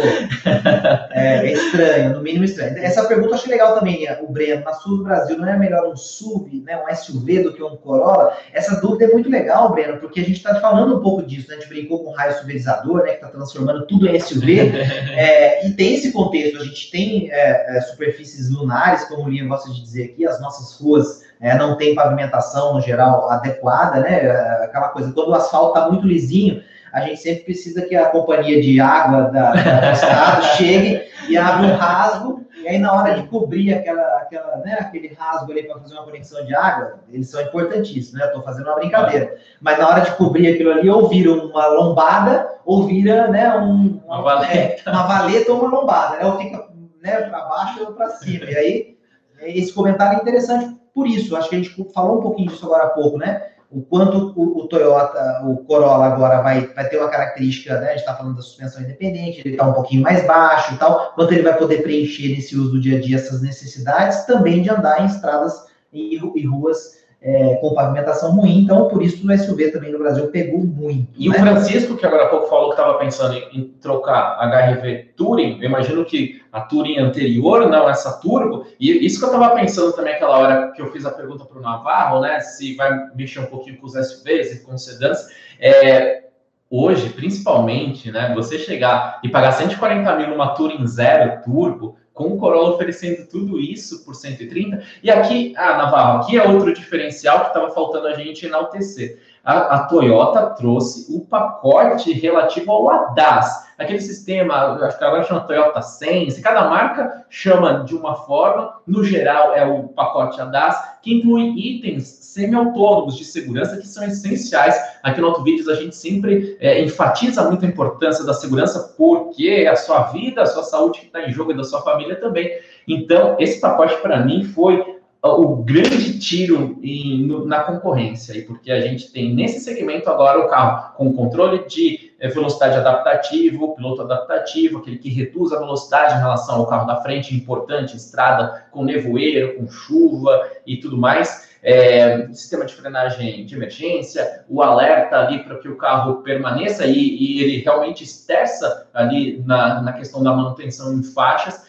é, é, estranho, no mínimo estranho. Essa pergunta eu achei legal também, o Breno. Na Sul do Brasil, não é melhor um SUV, né, um SUV do que um Corolla? Essa dúvida é muito legal, Breno, porque a gente está falando um pouco disso, né? A gente brincou com o raio suberizador, né? Que está transformando tudo em SUV. é, e tem esse contexto, a gente tem é, é, superfícies lunares, como o Linha gosta de dizer aqui, as nossas ruas é, não tem pavimentação no geral adequada, né? É, aquela coisa, quando o asfalto está muito lisinho, a gente sempre precisa que a companhia de água da, da, do estado chegue e abra um rasgo, e aí na hora de cobrir aquela, aquela, né, aquele rasgo ali para fazer uma conexão de água, eles são importantíssimos, né? Estou fazendo uma brincadeira. Mas na hora de cobrir aquilo ali, ou vira uma lombada, ou vira né, um, uma, valeta. É, uma valeta ou uma lombada, né? Ou fica né, para baixo ou para cima. E aí, esse comentário é interessante por isso. Acho que a gente falou um pouquinho disso agora há pouco, né? O quanto o, o Toyota, o Corolla agora vai, vai ter uma característica, né? A gente está falando da suspensão independente, ele está um pouquinho mais baixo e tal. Quanto ele vai poder preencher nesse uso do dia a dia essas necessidades, também de andar em estradas e, e ruas é, com pavimentação ruim, então por isso o SUV também no Brasil pegou muito. E né? o Francisco, que agora há pouco falou que estava pensando em, em, trocar HRV Touring, eu imagino que a Touring anterior, não essa Turbo, e isso que eu estava pensando também aquela hora que eu fiz a pergunta para o Navarro, né, se vai mexer um pouquinho com os SUVs e com os sedãs, é, hoje, principalmente, né, você chegar e pagar 140 mil numa Touring Zero Turbo, com o Corolla oferecendo tudo isso por 130. E aqui, ah, Navarro, aqui é outro diferencial que estava faltando a gente enaltecer. A, a, Toyota trouxe o pacote relativo ao ADAS, aquele sistema, acho que agora chama Toyota Sense, cada marca chama de uma forma, no geral é o pacote ADAS, que inclui itens semi-autônomos de segurança que são essenciais. Aqui no Autovídeos a gente sempre é, enfatiza muito a importância da segurança, porque a sua vida, a sua saúde que está em jogo e da sua família também. Então, esse pacote para mim foi o grande tiro em, no, na concorrência, porque a gente tem nesse segmento agora o carro com controle de eh, velocidade adaptativo, piloto adaptativo, aquele que reduz a velocidade em relação ao carro da frente, importante, estrada com nevoeiro, com chuva e tudo mais. É, sistema de frenagem de emergência, o alerta ali para que o carro permaneça e, e ele realmente esterça ali na, na questão da manutenção em faixas.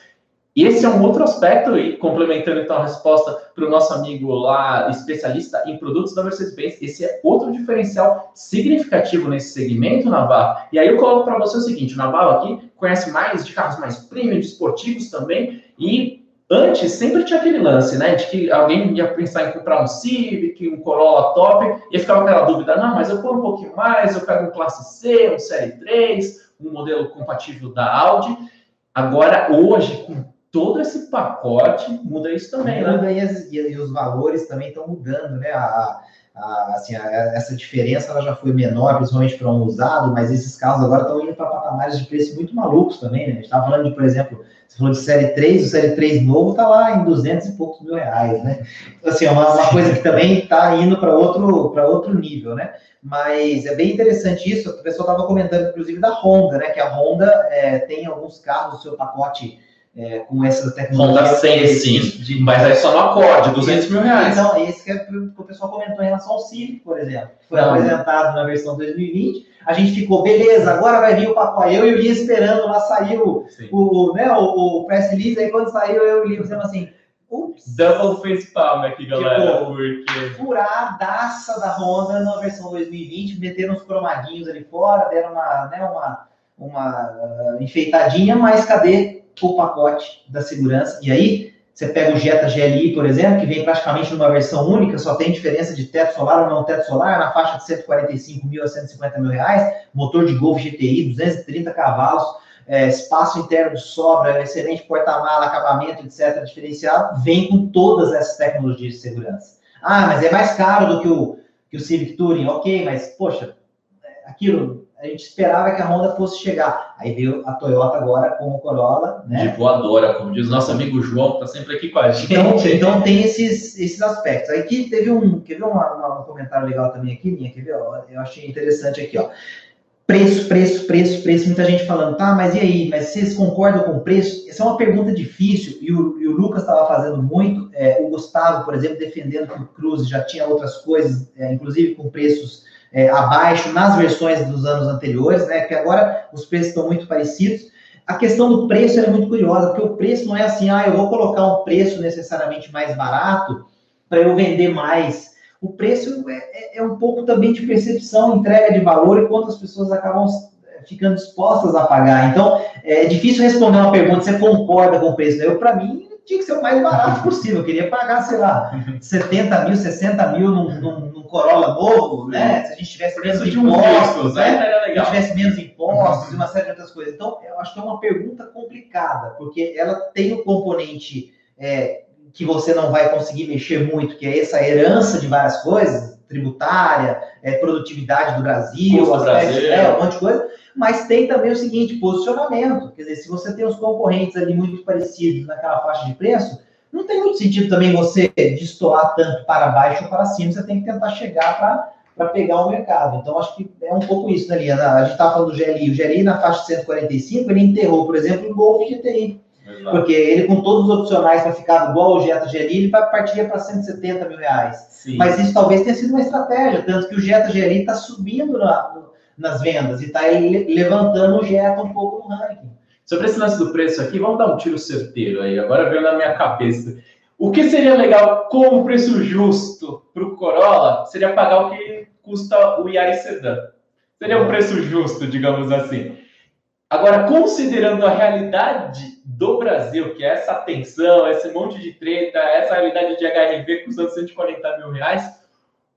Esse é um outro aspecto, e complementando então a resposta para o nosso amigo lá, especialista em produtos da Mercedes-Benz, esse é outro diferencial significativo nesse segmento, Navarro. E aí eu coloco para você o seguinte: o Navarro aqui conhece mais de carros mais premium, de esportivos também, e antes sempre tinha aquele lance, né, de que alguém ia pensar em comprar um Civic, um Corolla top, e ficava aquela dúvida: não, mas eu pôr um pouquinho mais, eu pego um Classe C, um Série 3, um modelo compatível da Audi. Agora, hoje, com todo esse pacote muda isso também, muda né? E, as, e, os valores também estão mudando, né? A, a, assim, a, essa diferença ela já foi menor, principalmente para um usado, mas esses carros agora estão indo para patamares de preço muito malucos também, né? A gente estava falando de, por exemplo, você falou de série 3, o série 3 novo está lá em 200 e poucos mil reais, né? Então, assim, é uma, uma coisa que também está indo para outro, outro nível, né? Mas é bem interessante isso. O pessoal estava comentando, inclusive, da Honda, né? Que a Honda é, tem alguns carros, o seu pacote é, com essa tecnologia. Honda 100, sim, de, mas aí só no acorde, 200 mil reais. Então, esse que, é, que o pessoal comentou em relação ao Civic, por exemplo, que foi Não. apresentado na versão 2020. A gente ficou, beleza, agora vai vir o pacote. Eu e o Lia esperando lá sair o, o, né, o, o press release, aí quando saiu, eu e o Lia assim, Ups. Double face palm aqui, galera. Tipo, porque... Furadaça da Honda na versão 2020, meteram uns cromadinhos ali fora, deram uma, né, uma uma uh, enfeitadinha, mas cadê o pacote da segurança? E aí, você pega o Jetta GLI, por exemplo, que vem praticamente numa versão única, só tem diferença de teto solar ou não teto solar, na faixa de 145 mil a 150 mil reais, motor de Golf GTI, 230 cavalos, é, espaço interno de sobra, excelente porta-mala, acabamento, etc., diferenciado, vem com todas essas tecnologias de segurança. Ah, mas é mais caro do que o, que o Civic Touring, ok, mas, poxa, aquilo a gente esperava que a Honda fosse chegar. Aí veio a Toyota agora com o Corolla, né? De voadora, como diz nosso amigo João, que está sempre aqui com a gente. Então, então tem esses, esses aspectos. Aí que teve um, quer ver um, um comentário legal também aqui, minha, quer ver? Eu achei interessante aqui, ó. Preço, preço, preço, preço. Muita gente falando, tá, mas e aí? Mas vocês concordam com o preço? Essa é uma pergunta difícil e o, e o Lucas estava fazendo muito. É, o Gustavo, por exemplo, defendendo que o Cruze já tinha outras coisas, é, inclusive com preços é, abaixo nas versões dos anos anteriores, né? Que agora os preços estão muito parecidos. A questão do preço é muito curiosa, porque o preço não é assim, ah, eu vou colocar um preço necessariamente mais barato para eu vender mais o preço é, é, é, um pouco também de percepção, entrega de valor e quantas pessoas acabam é, ficando dispostas a pagar. Então, é difícil responder uma pergunta, você concorda com o preço? Eu, para mim, tinha que ser o mais barato possível. Eu queria pagar, sei lá, 70 mil, 60 mil num, num Corolla novo, né? Se a gente tivesse menos impostos, né? Se a gente tivesse menos impostos e uma série de outras coisas. Então, eu acho que é uma pergunta complicada, porque ela tem o componente é, que você não vai conseguir mexer muito, que é essa herança de várias coisas, tributária, é, produtividade do Brasil, Brasil. É, um monte de coisa, mas tem também o seguinte, posicionamento, quer dizer, se você tem os concorrentes ali muito parecidos naquela faixa de preço, não tem muito sentido também você destoar tanto para baixo ou para cima, você tem que tentar chegar para pegar o mercado. Então, acho que é um pouco isso, né, Liana? A gente estava falando do GLI, o GLI na faixa de 145, ele enterrou, por exemplo, o Golf GTI. Exato. Porque ele, com todos os opcionais para ficar igual o Jetta GLI, ele vai partir para 170 mil reais. Sim. Mas isso talvez tenha sido uma estratégia, tanto que o Jetta GLI está subindo na, nas vendas e está levantando o Jetta um pouco no ranking. Sobre esse lance do preço aqui, vamos dar um tiro certeiro aí. Agora veio na minha cabeça. O que seria legal como preço justo para o Corolla seria pagar o que custa o Yaris Sedan. Seria um preço justo, digamos assim. Agora, considerando a realidade do Brasil, que é essa tensão, esse monte de treta, essa realidade de HRV custando 140 mil reais,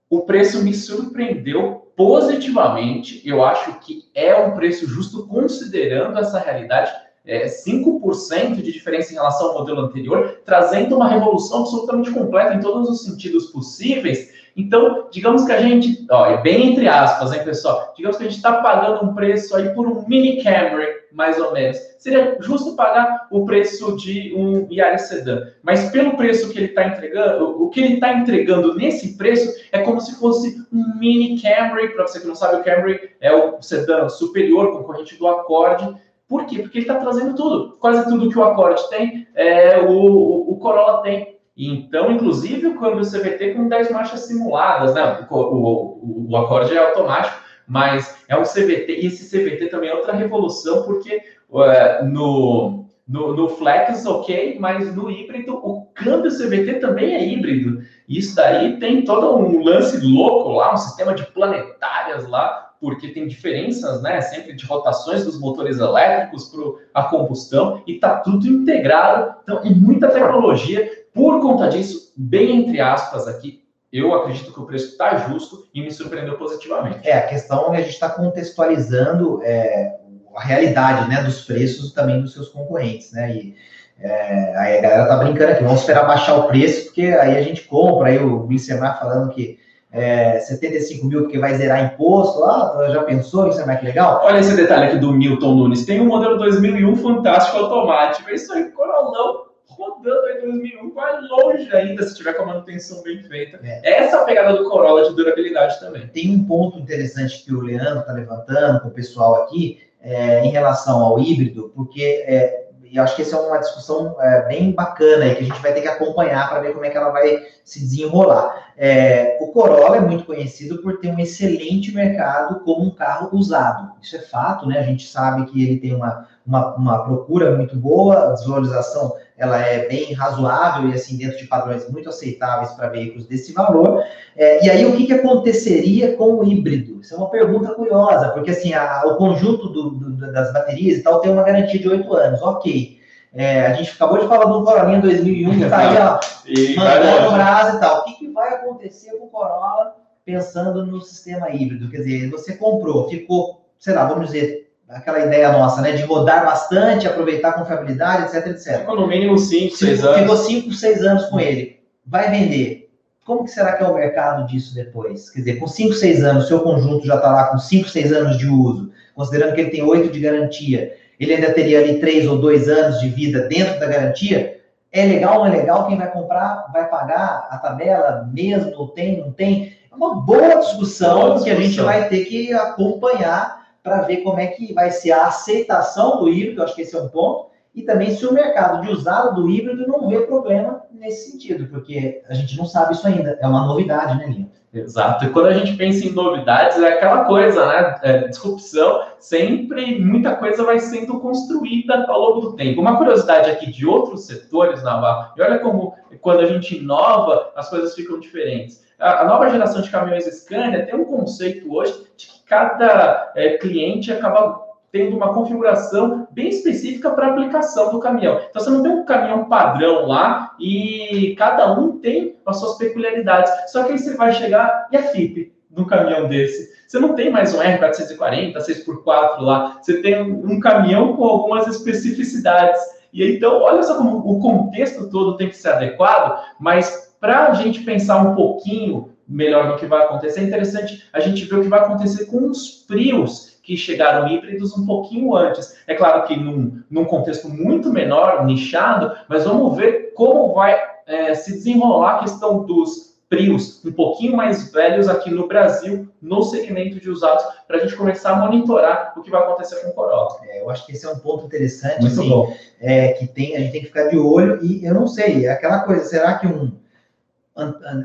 o preço me surpreendeu positivamente. Eu acho que é um preço justo considerando essa realidade. É, 5% de diferença em relação ao modelo anterior, trazendo uma revolução absolutamente completa em todos os sentidos possíveis então, digamos que a gente, ó, é bem entre aspas, hein, pessoal? Digamos que a gente está pagando um preço aí por um mini Camry, mais ou menos. Seria justo pagar o preço de um Yaris Sedan. Mas pelo preço que ele está entregando, o que ele está entregando nesse preço é como se fosse um mini Camry. Para você que não sabe, o Camry é o sedã superior, concorrente do Accord. Por quê? Porque ele está trazendo tudo. Quase tudo que o Accord tem, é, o, o Corolla tem. Então, inclusive, o CVT com 10 marchas simuladas, né? O, o, o, acorde é automático, mas é um CVT, e esse CVT também é outra revolução, porque uh, no, no, no, Flex, ok, mas no híbrido, o câmbio CVT também é híbrido. Isso daí tem todo um lance louco lá, um sistema de planetárias lá, porque tem diferenças, né, sempre de rotações dos motores elétricos para a combustão, e está tudo integrado. Então, e muita tecnologia por conta disso, bem entre aspas aqui, eu acredito que o preço está justo e me surpreendeu positivamente. É, a questão é que a gente está contextualizando é, a realidade né, dos preços também dos seus concorrentes, né? E é, aí a galera tá brincando aqui, vamos esperar baixar o preço, porque aí a gente compra, aí o Glicemar falando que é, 75 mil porque vai zerar imposto, ah, já pensou, isso é mais que legal? Olha esse detalhe aqui do Milton Nunes, tem um modelo 2001 fantástico automático, isso aí, corolão, rodando em 2001, vai longe ainda se tiver com a manutenção bem feita. É. Essa é a pegada do Corolla de durabilidade também. Tem um ponto interessante que o Leandro está levantando com o pessoal aqui é, em relação ao híbrido, porque é, eu acho que essa é uma discussão é, bem bacana e que a gente vai ter que acompanhar para ver como é que ela vai se desenrolar. É, o Corolla é muito conhecido por ter um excelente mercado como um carro usado. Isso é fato, né? A gente sabe que ele tem uma, uma, uma procura muito boa, desvalorização ela é bem razoável e assim dentro de padrões muito aceitáveis para veículos desse valor. É, e aí o que, que aconteceria com o híbrido? Isso é uma pergunta curiosa, porque assim a, o conjunto do, do, das baterias e tal tem uma garantia de oito anos, ok. É, a gente acabou de falar do Corolla 2001 que está aí, ó, e mandando brasa e tal. O que, que vai acontecer com o Corolla pensando no sistema híbrido? Quer dizer, você comprou, ficou, sei lá, vamos dizer, aquela ideia nossa, né, de rodar bastante, aproveitar a confiabilidade, etc, etc. Ficou no mínimo 5, 6 anos. Ficou 5, 6 anos com ele. Vai vender. Como que será que é o mercado disso depois? Quer dizer, com 5, 6 anos, seu conjunto já está lá com 5, 6 anos de uso, considerando que ele tem 8 de garantia, ele ainda teria ali 3 ou 2 anos de vida dentro da garantia, é legal, não é legal? Quem vai comprar vai pagar a tabela mesmo? Tem, não tem? É uma boa discussão, boa discussão. que a gente vai ter que acompanhar para ver como é que vai ser a aceitação do híbrido, acho que esse é um ponto, e também se o mercado de usado do híbrido não vê problema nesse sentido, porque a gente não sabe isso ainda, é uma novidade, né, Lino? Exato, e quando a gente pensa em novidades, é aquela coisa, né? É, disrupção, sempre muita coisa vai sendo construída ao longo do tempo. Uma curiosidade aqui de outros setores, Navarro, e olha como quando a gente inova, as coisas ficam diferentes. A, a nova geração de caminhões Scania tem um conceito hoje de que cada é, cliente acaba tendo uma configuração bem específica para aplicação do caminhão. Então, você não tem um caminhão padrão lá e cada um tem as suas peculiaridades. Só que aí você vai chegar e a FIP num caminhão desse. Você não tem mais um R440, 6x4 lá. Você tem um caminhão com algumas especificidades. E então, olha só como o contexto todo tem que ser adequado, mas para a gente pensar um pouquinho melhor no que vai acontecer, é interessante a gente ver o que vai acontecer com os frios que chegaram híbridos um pouquinho antes. É claro que num, num contexto muito menor, nichado, mas vamos ver como vai é, se desenrolar a questão dos Prius um pouquinho mais velhos aqui no Brasil, no segmento de usados, para a gente começar a monitorar o que vai acontecer com o Corolla. É, eu acho que esse é um ponto interessante, Muito assim, bom. É, que tem, a gente tem que ficar de olho, e eu não sei, é aquela coisa, será que um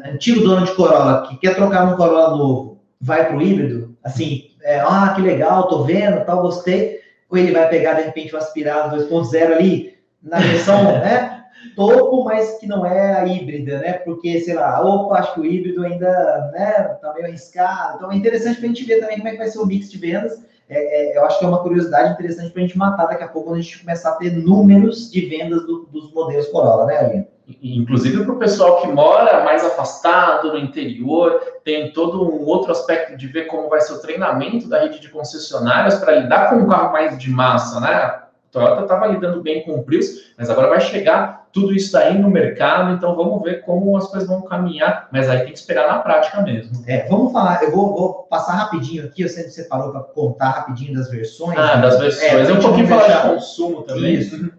antigo dono de Corolla que quer trocar um Corolla novo, vai para o híbrido, assim, é, ah, que legal, tô vendo, tal, gostei, ou ele vai pegar, de repente, o aspirado 2.0 ali, na versão, né, topo, mas que não é a híbrida, né, porque, sei lá, opa, acho que o híbrido ainda, né, tá meio arriscado, então é interessante para a gente ver também como é que vai ser o mix de vendas, é, é, eu acho que é uma curiosidade interessante para a gente matar daqui a pouco, quando a gente começar a ter números de vendas do, dos modelos Corolla, né, Aline? inclusive para o pessoal que mora mais afastado no interior, tem todo um outro aspecto de ver como vai ser o treinamento da rede de concessionárias para lidar com um carro mais de massa, né? A Toyota estava lidando bem com o Prius, mas agora vai chegar tudo isso aí no mercado, então vamos ver como as coisas vão caminhar, mas aí tem que esperar na prática mesmo. É, vamos falar, eu vou, vou passar rapidinho aqui, eu sempre separou para contar rapidinho das versões. Ah, das versões, é, é um pouquinho falar de consumo também. Isso.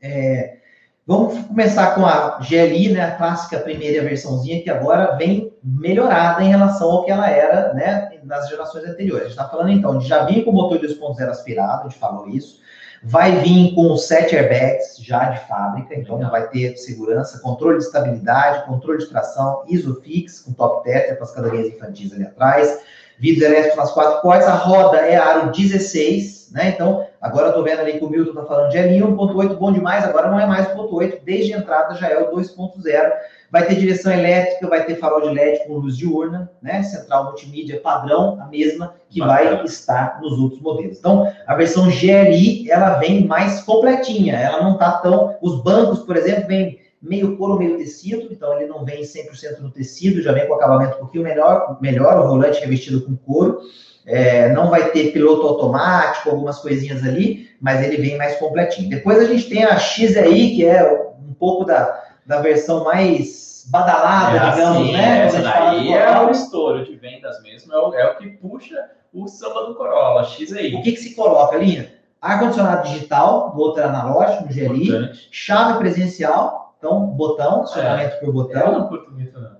É, Vamos começar com a GLI, né, a clássica primeira versãozinha, que agora vem melhorada em relação ao que ela era né, nas gerações anteriores. A gente está falando então de já vir com o motor 2.0 aspirado, a gente falou isso. Vai vir com sete airbags já de fábrica, então Legal. vai ter segurança, controle de estabilidade, controle de tração, ISOFIX, com top tether para as cadeirinhas infantis ali atrás, vidro elétrico nas quatro portas, a roda é aro 16, né? Então, agora eu tô vendo ali que o Milton tá falando de L 1.8 bom demais, agora não é mais 1.8, desde a entrada já é o 2.0. Vai ter direção elétrica, vai ter farol de LED com luz diurna, né? Central multimídia padrão, a mesma que Bacana. vai estar nos outros modelos. Então, a versão GLI, ela vem mais completinha, ela não tá tão... Os bancos, por exemplo, vem meio couro, meio tecido, então ele não vem 100% no tecido, já vem com acabamento um pouquinho melhor, melhor o volante revestido com couro. É, não vai ter piloto automático, algumas coisinhas ali, mas ele vem mais completinho. Depois a gente tem a XEI, que é um pouco da, da versão mais badalada, é, digamos, assim, né? Essa daí é o estouro de vendas mesmo, é o, é o que puxa o samba do Corolla, XEI. O que, que se coloca, Linha? Ar-condicionado digital, motor analógico, no GLI, Importante. chave presencial, então botão, acionamento é. por botão. Eu não curto muito, não.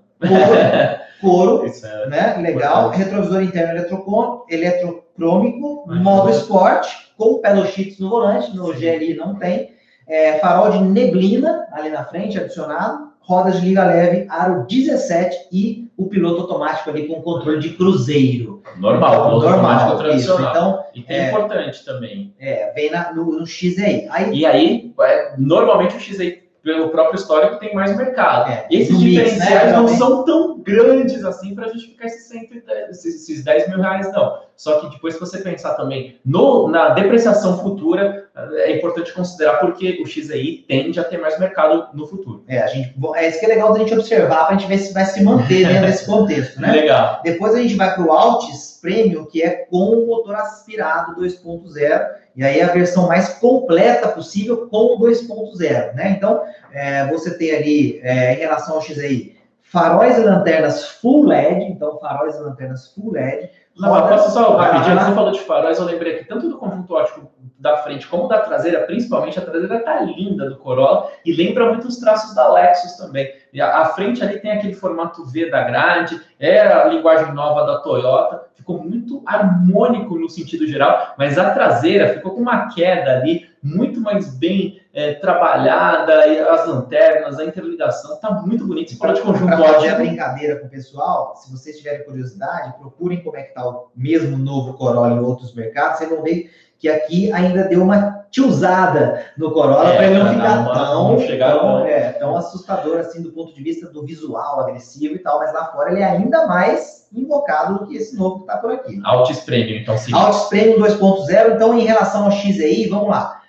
couro, é né? Legal. Importante. Retrovisor interno eletrocom, eletrocrômico, Mas modo esporte, com pedal sheets no volante, no GLI não tem. É, farol de neblina ali na frente, adicionado. Rodas de liga leve, aro 17 e o piloto automático ali com controle de cruzeiro. Normal, piloto automático Normal, isso. tradicional. Então, e tem é- importante também. é, vem na- no, no XEI. Aí, E aí, é, normalmente o XI, pelo próprio histórico, tem mais mercado. é, Esses no mix, diferenciais né, não são tão grandes assim para justificar esses, 110, esses, esses 10 mil reais, não. Só que depois, se você pensar também no, na depreciação futura, é importante considerar porque o XEI tende a ter mais mercado no futuro. É, a gente, é isso que é legal da gente observar para a gente ver se vai se manter dentro desse contexto, né? Legal. Depois a gente vai para o Altis Premium, que é com o motor aspirado 2.0, e aí a versão mais completa possível com o 2.0, né? Então, é, você tem ali, é, em relação ao XI, faróis e lanternas full LED, então faróis e lanternas full LED. Não, mas posso só rapidinho, você falou de faróis, eu lembrei aqui, tanto do conjunto ótico da frente como da traseira, principalmente a traseira tá linda do Corolla e lembra muito os traços da Lexus também. E a, a frente ali tem aquele formato V da grade, é a linguagem nova da Toyota, ficou muito harmônico no sentido geral, mas a traseira ficou com uma queda ali muito mais bem é, trabalhada, e as lanternas, a interligação, tá muito bonito. Você falou de conjunto Para fazer a ótico. brincadeira com o pessoal, se vocês tiverem curiosidade, procurem como é que está o mesmo novo Corolla em outros mercados, vocês vão ver que aqui ainda deu uma tiozada no Corolla É, para ele não pra ficar uma- tão, não chegar tão- é, tão assustador assim do ponto de vista do visual agressivo e tal, mas lá fora ele é ainda mais invocado do que esse novo que está por aqui. Altis Premium, então sim. Altis Premium 2.0, então em relação ao XEI, vamos lá.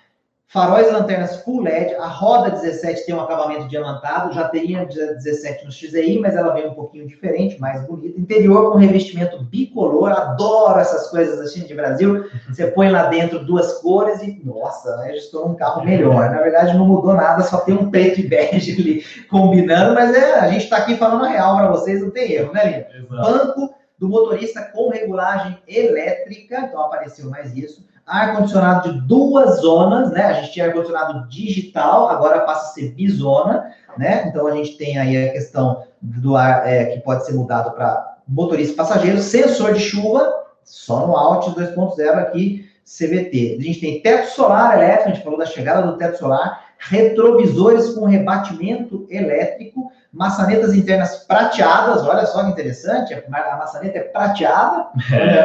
Faróis e lanternas Full LED, a roda 17 tem um acabamento diamantado, já teria 17 no XEI, mas ela vem um pouquinho diferente, mais bonita. Interior com revestimento bicolor, adoro essas coisas assim de Brasil. Você põe lá dentro duas cores e, nossa, né, já estou num carro melhor. Na verdade, não mudou nada, só tem um preto e bege ali combinando, mas é, a gente está aqui falando a real para vocês, não tem erro, né? Exato. banco do motorista com regulagem elétrica, então apareceu mais isso. Ar-condicionado de duas zonas, né? A gente tinha ar-condicionado digital, agora passa a ser bizona, né? Então a gente tem aí a questão do ar é, que pode ser mudado para motorista e passageiro, sensor de chuva, só no Altis 2.0 aqui, CVT. A gente tem teto solar elétrico, a gente falou da chegada do teto solar, retrovisores com rebatimento elétrico, maçanetas internas prateadas, olha só que interessante, a a maçaneta é prateada,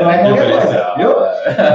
não é qualquer coisa, viu?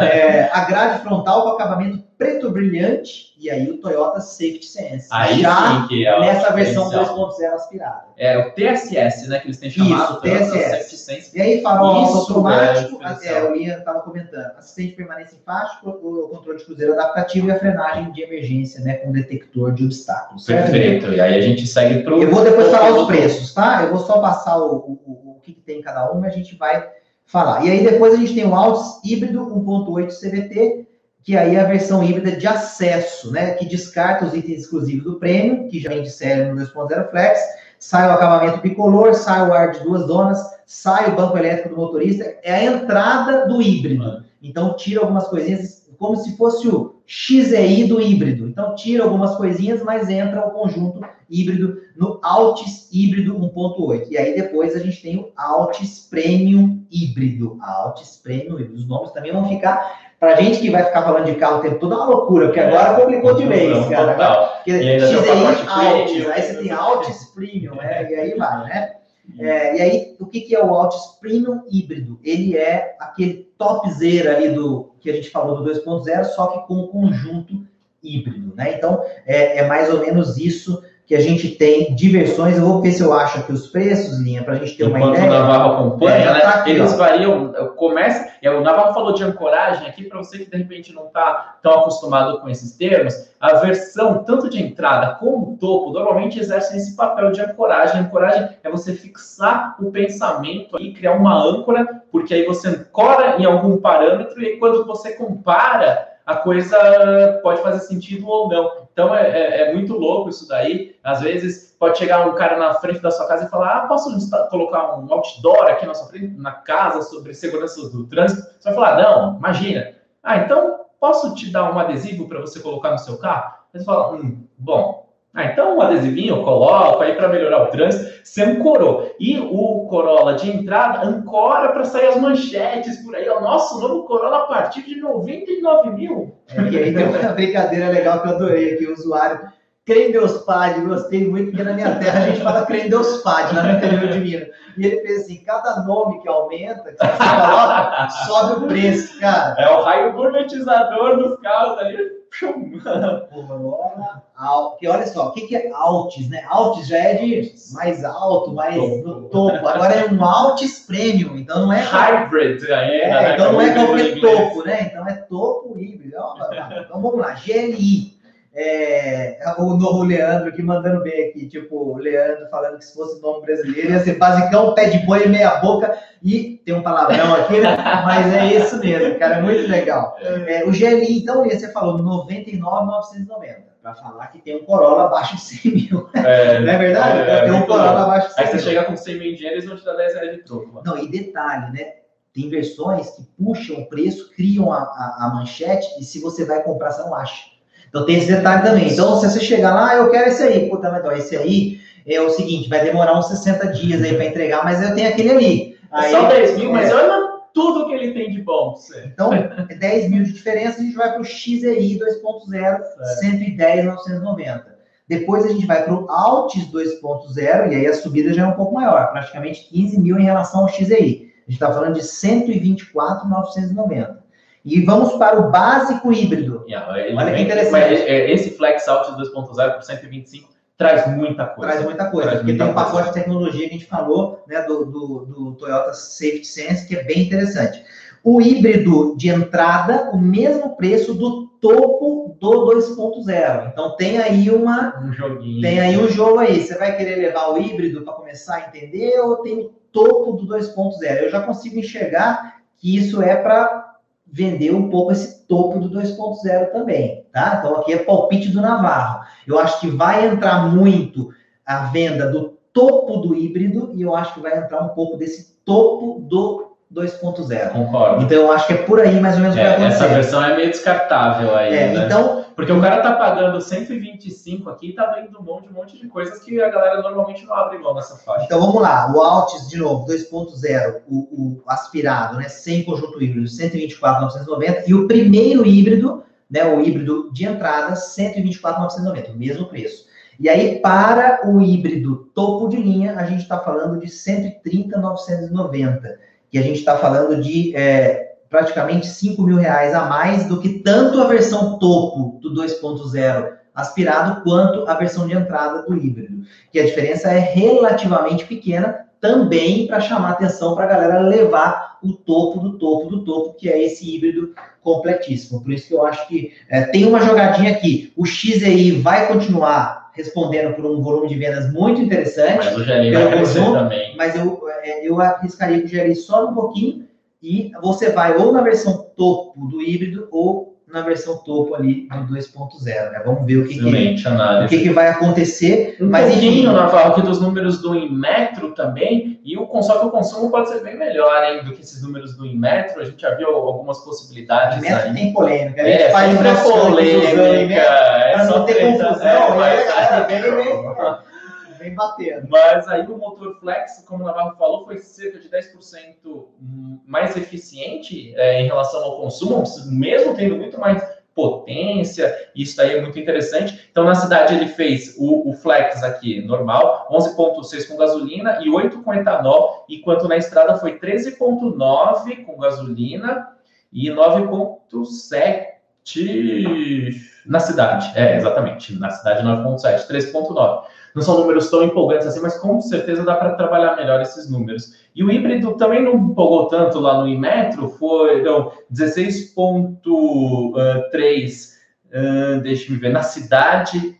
É, a grade frontal com acabamento preto brilhante, e aí o Toyota Safety Sense, Aí já sim que é nessa versão diferencial. 2.0 aspirada. É o TSS, né? Que eles têm chamado. Isso, TSS. E aí, farol Isso automático, é é, o Ian estava comentando, assistente de permanência em faixa, o controle de cruzeiro adaptativo e a frenagem de emergência, né, com detector de obstáculos. certo? Perfeito. E aí a gente segue pro. Eu vou depois falar os preços, tá? Eu vou só passar o, o, o- o que, que tem em cada uma e a gente vai falar. E aí depois a gente tem o Altis híbrido 1.8 CVT, que aí é a versão híbrida de acesso, né? Que descarta os itens exclusivos do prêmio, que já vem de série no 2.0 Flex, sai o acabamento bicolor, sai o ar de duas zonas, sai o banco elétrico do motorista, é a entrada do híbrido. Então tira algumas coisinhas, como se fosse o XEI do híbrido. Então tira algumas coisinhas, mas entra o conjunto híbrido no Altis híbrido 1.8. E aí depois a gente tem o Altis Premium híbrido. Altis Premium híbrido. Os nomes também vão ficar. Pra gente que vai ficar falando de carro o tempo todo, é uma loucura, porque agora complicou de vez, Não, cara. total. Porque tem XEI Altis, aí você tem Altis Premium, né? E aí vai, né? É, e aí, o que, que é o Altis Premium híbrido? Ele é aquele topzera ali do que a gente falou do 2.0, só que com um conjunto híbrido, né? Então, é, é mais ou menos isso que a gente tem de versões. Eu vou ver se eu acho aqui os preços, Linha, para a gente ter uma Enquanto o ideia. Navarro acompanha, É, né? tá aqui, eles ó. variam, começa. O Navarro falou de ancoragem aqui, para você que de repente não está tão acostumado com esses termos, a versão tanto de entrada como topo normalmente exercem esse papel de ancoragem. Ancoragem é você fixar o pensamento e criar uma âncora, porque aí você ancora em algum parâmetro e quando você compara a coisa pode fazer sentido ou não. Então é, é- é muito louco isso daí. Às vezes pode chegar um cara na frente da sua casa e falar: Ah, posso colocar um outdoor aqui na sua frente, na casa, sobre segurança do trânsito? Você vai falar: Não, imagina. Ah, então posso te dar um adesivo para você colocar no seu carro? Você fala: Hum, bom. Ah, então um adesivinho eu coloco aí para melhorar o trânsito. Você ancorou. E o Corolla de entrada ancora para sair as manchetes por aí. O nosso novo Corolla a partir de 99 mil. É, que aí tem uma brincadeira legal que eu adorei aqui, o usuário Crendeuspad, gostei muito, porque na minha terra a gente fala Crendeuspad, lá no interior de Minas. E ele fez assim: cada nome que aumenta, que você coloca, sobe o preço, cara. É o raio gourmetizador dos carros ali. Que olha só, o que, que é Altis, né? Altis já é de mais alto, mais no topo. Agora é um Altis Premium, então não é. Hybrid, é, é então não é qualquer topo, né? Então é topo híbrido. Então vamos lá, GLI. É, o novo Leandro aqui mandando bem aqui, tipo, o Leandro falando que se fosse nome brasileiro ia ser basicão, pé de boi, meia boca e tem um palavrão aqui, né? Mas é isso mesmo, cara, é muito legal. É, o GLI, então, você falou 99,990 para falar que tem um Corolla abaixo de 100 mil. É, não é verdade? É, tem um Corolla abaixo de 100 mil. Aí você chega com 100 mil em dinheiro e eles vão te dar 10 reais de troco. Não, e detalhe, né? Tem versões que puxam o preço, criam a, a, a manchete e se você vai comprar, você não acha. Então tem esse detalhe também. Então, se você chegar lá, ah, eu quero esse aí, puta, mas ó, esse aí é o seguinte, vai demorar uns 60 dias aí para entregar, mas eu tenho aquele ali. É aí, Só 10 mil, é, mas olha tudo que ele tem de bom. Então, 10 mil de diferença, a gente vai para o XEI 2.0, 110,990. Depois a gente vai para o Altis 2.0, e aí a subida já é um pouco maior, praticamente 15 mil em relação ao XEI. A gente está falando de 124,990. E vamos para o básico híbrido. Yeah, Olha que interessante. É, esse Flex Altis 2.0 por 125 traz muita coisa. Traz muita coisa, traz porque muita tem um pacote de tecnologia que a gente falou, né, do, do, do, Toyota Safety Sense, que é bem interessante. O híbrido de entrada, o mesmo preço do topo do 2.0. Então tem aí uma um joguinho. Tem aí um jogo aí. Você vai querer levar o híbrido para começar a entender ou tem o topo do 2.0? Eu já consigo enxergar que isso é para vender um pouco esse topo do 2.0 também, tá? Então aqui é palpite do Navarro. Eu acho que vai entrar muito a venda do topo do híbrido e eu acho que vai entrar um pouco desse topo do 2.0. Concordo. Então eu acho que é por aí mais ou menos é, que vai acontecer. Essa versão é meio descartável aí, é, né? Então, porque o cara tá pagando 125 aqui e tá vendo um monte, um monte de coisas que a galera normalmente não abre mão nessa faixa. Então vamos lá, o Altis, de novo, 2.0, o, o, aspirado, né? Sem conjunto híbrido, 124,990. E o primeiro híbrido, né? O híbrido de entrada, 124,990, o mesmo preço. E aí, para o híbrido topo de linha, a gente está falando de 130,990. E a gente está falando de é, praticamente 5 mil reais a mais do que tanto a versão topo do 2.0 aspirado quanto a versão de entrada do híbrido. Que a diferença é relativamente pequena também para chamar atenção para a galera levar o topo do topo do topo, que é esse híbrido completíssimo. Por isso que eu acho que é, tem uma jogadinha aqui. O XEI vai continuar respondendo por um volume de vendas muito interessante. Mas o GLI vai crescer conjunto, também. Mas eu, é, eu arriscaria que o GLI só um pouquinho, e você vai ou na versão topo do híbrido ou na versão topo ali do 2.0, né? Vamos ver o que, que, o que, que vai acontecer. Um mas pouquinho, Navarro, aqui dos números do Inmetro também, e o console o consumo pode ser bem melhor hein, do que esses números do Inmetro, a gente já viu algumas possibilidades Inmetro aí. tem polêmica, a gente é, faz polêmica, é, para não ter confusão, é, mas, é, é, vem batendo. Mas aí o motor flex, como o Navarro falou, foi cerca de 10% mais eficiente é, em relação ao consumo, mesmo tendo muito mais potência, isso daí é muito interessante. Então, na cidade, ele fez o, o Flex aqui, normal, 11,6 com gasolina e 8 com etanol, enquanto na estrada foi 13,9 com gasolina e 9,7 na cidade. É, exatamente, na cidade 9,7, 13,9 não são números tão empolgantes assim, mas com certeza dá para trabalhar melhor esses números. E o híbrido também não empolgou tanto lá no Imetro, então, 16,3, uh, deixa eu ver, na cidade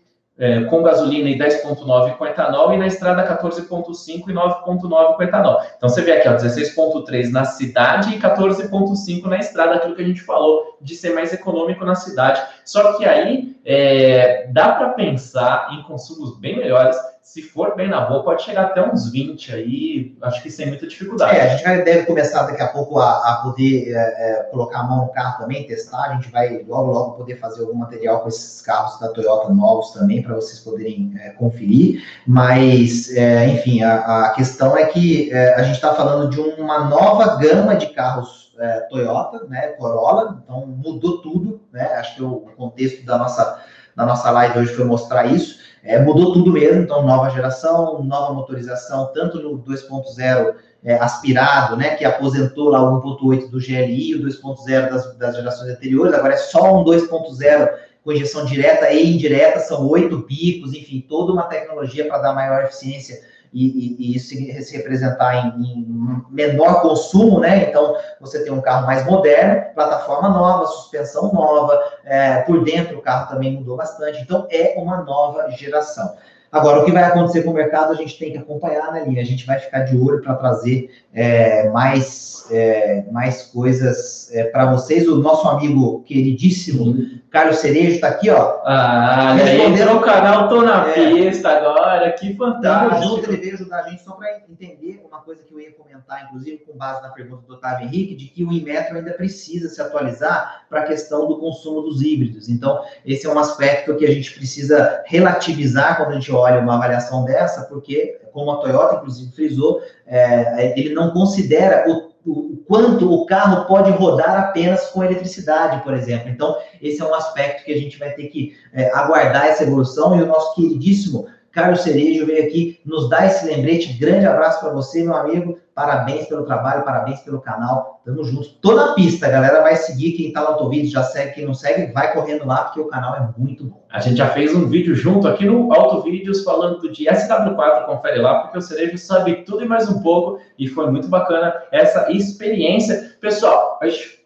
com gasolina e 10,9 com etanol, e na estrada 14,5 e 9,9 com etanol. Então você vê aqui, 16,3 na cidade e 14,5 na estrada, aquilo que a gente falou de ser mais econômico na cidade. Só que aí é, dá para pensar em consumos bem melhores se for bem na boa, pode chegar até uns 20 aí, acho que sem muita dificuldade. É, a gente vai, deve começar daqui a pouco a, a poder é, é, colocar a mão no carro também, testar. A gente vai logo, logo poder fazer algum material com esses carros da Toyota novos também, para vocês poderem é, conferir. Mas, é, enfim, a, a, questão é que é, a gente está falando de uma nova gama de carros é, Toyota, né, Corolla, então mudou tudo, né? Acho que o contexto da nossa, da nossa live hoje foi mostrar isso. é, mudou tudo mesmo, então nova geração, nova motorização, tanto no 2.0 é, aspirado, né, que aposentou lá o 1.8 do GLI, o 2.0 das, das gerações anteriores, agora é só um 2.0 com injeção direta e indireta, são oito bicos, enfim, toda uma tecnologia para dar maior eficiência e, e, e isso se representar em, em, menor consumo, né? Então, você tem um carro mais moderno, plataforma nova, suspensão nova, é, por dentro o carro também mudou bastante. Então, é uma nova geração. Agora, o que vai acontecer com o mercado, a gente tem que acompanhar, né, Linha? A gente vai ficar de olho para trazer é, mais, é, mais coisas é, para vocês. O nosso amigo queridíssimo Carlos Cerejo está aqui, ó. Ah, entrou o canal Tô na é. Pista agora, que fantástico. junto, ele veio ajudar a gente só para entender uma coisa que eu ia comentar, inclusive com base na pergunta do Otávio Henrique, de que o Inmetro ainda precisa se atualizar para a questão do consumo dos híbridos. Então, esse é um aspecto que a gente precisa relativizar quando a gente olha uma avaliação dessa, porque, como a Toyota, inclusive, frisou, é, ele não considera o o quanto o carro pode rodar apenas com eletricidade, por exemplo. Então, esse é um aspecto que a gente vai ter que é, aguardar essa evolução. E o nosso queridíssimo Carlos Cerejo veio aqui nos dar esse lembrete. Grande abraço para você, meu amigo. Parabéns pelo trabalho, parabéns pelo canal. Tamo junto. Tô na pista, galera vai seguir. Quem tá no Autovídeo já segue, quem não segue, vai correndo lá, porque o canal é muito bom. A gente já fez um vídeo junto aqui no Autovídeos falando de SW4, confere lá, porque o Cerejo sabe tudo e mais um pouco, e foi muito bacana essa experiência. Pessoal, a gente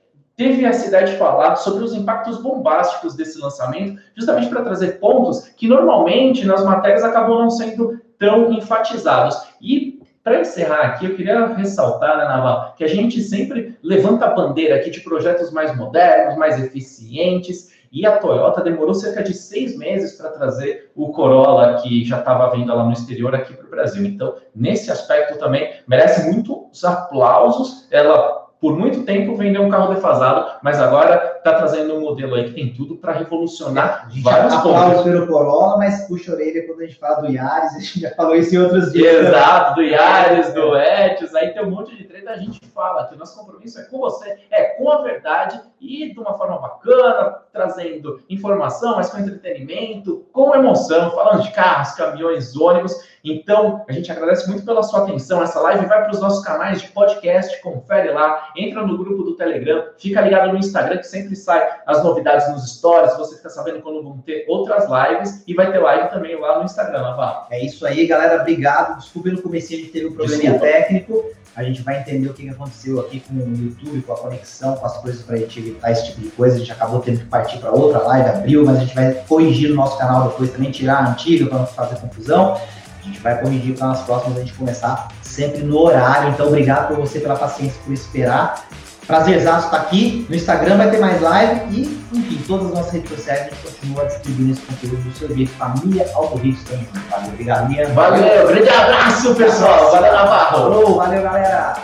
teve essa ideia de falar sobre os impactos bombásticos desse lançamento, justamente para trazer pontos que normalmente nas matérias acabam não sendo tão enfatizados. E para encerrar aqui, eu queria ressaltar, né, Naval, que a gente sempre levanta a bandeira aqui de projetos mais modernos, mais eficientes, e a Toyota demorou cerca de seis meses para trazer o Corolla que já estava vindo lá no exterior aqui para o Brasil. Então, nesse aspecto também merece muitos aplausos. Ela por muito tempo vendeu um carro defasado, mas agora está trazendo um modelo aí que tem tudo para revolucionar vários pontos. pelo Corolla, mas puxa a orelha quando a gente fala do Yaris, a gente já falou isso em outros dias. Exato, do Yaris, do Etios, aí tem um monte de treta, a gente fala que o nosso compromisso é com você, é com a verdade e de uma forma bacana, trazendo informação, mas com entretenimento, com emoção, falando de carros, caminhões, ônibus. Então, a gente agradece muito pela sua atenção. Essa live vai para os nossos canais de podcast, confere lá, entra no grupo do Telegram, fica ligado no Instagram, que sempre sai as novidades nos stories, você fica sabendo quando vão ter outras lives, e vai ter live também lá no Instagram, Navarro. É isso aí, galera. Obrigado. Desculpe no começo a gente teve um probleminha técnico. A gente vai entender o que aconteceu aqui com o YouTube, com a conexão, com as coisas para a gente evitar esse tipo de coisa. A gente acabou tendo que partir para outra live, abriu, mas a gente vai corrigir no nosso canal depois também, tirar a antiga para não fazer confusão. A gente vai corrigir para nas próximas a gente começar sempre no horário. Então, obrigado por você pela paciência por esperar. Prazerzaço estar aqui. No Instagram vai ter mais live e, enfim, todas as nossas redes sociais a gente continua distribuindo esse conteúdo do seu jeito. Família Auto Rios também. Valeu, obrigado, Lian. Valeu, grande abraço, pessoal. Valeu, Navarro. Valeu.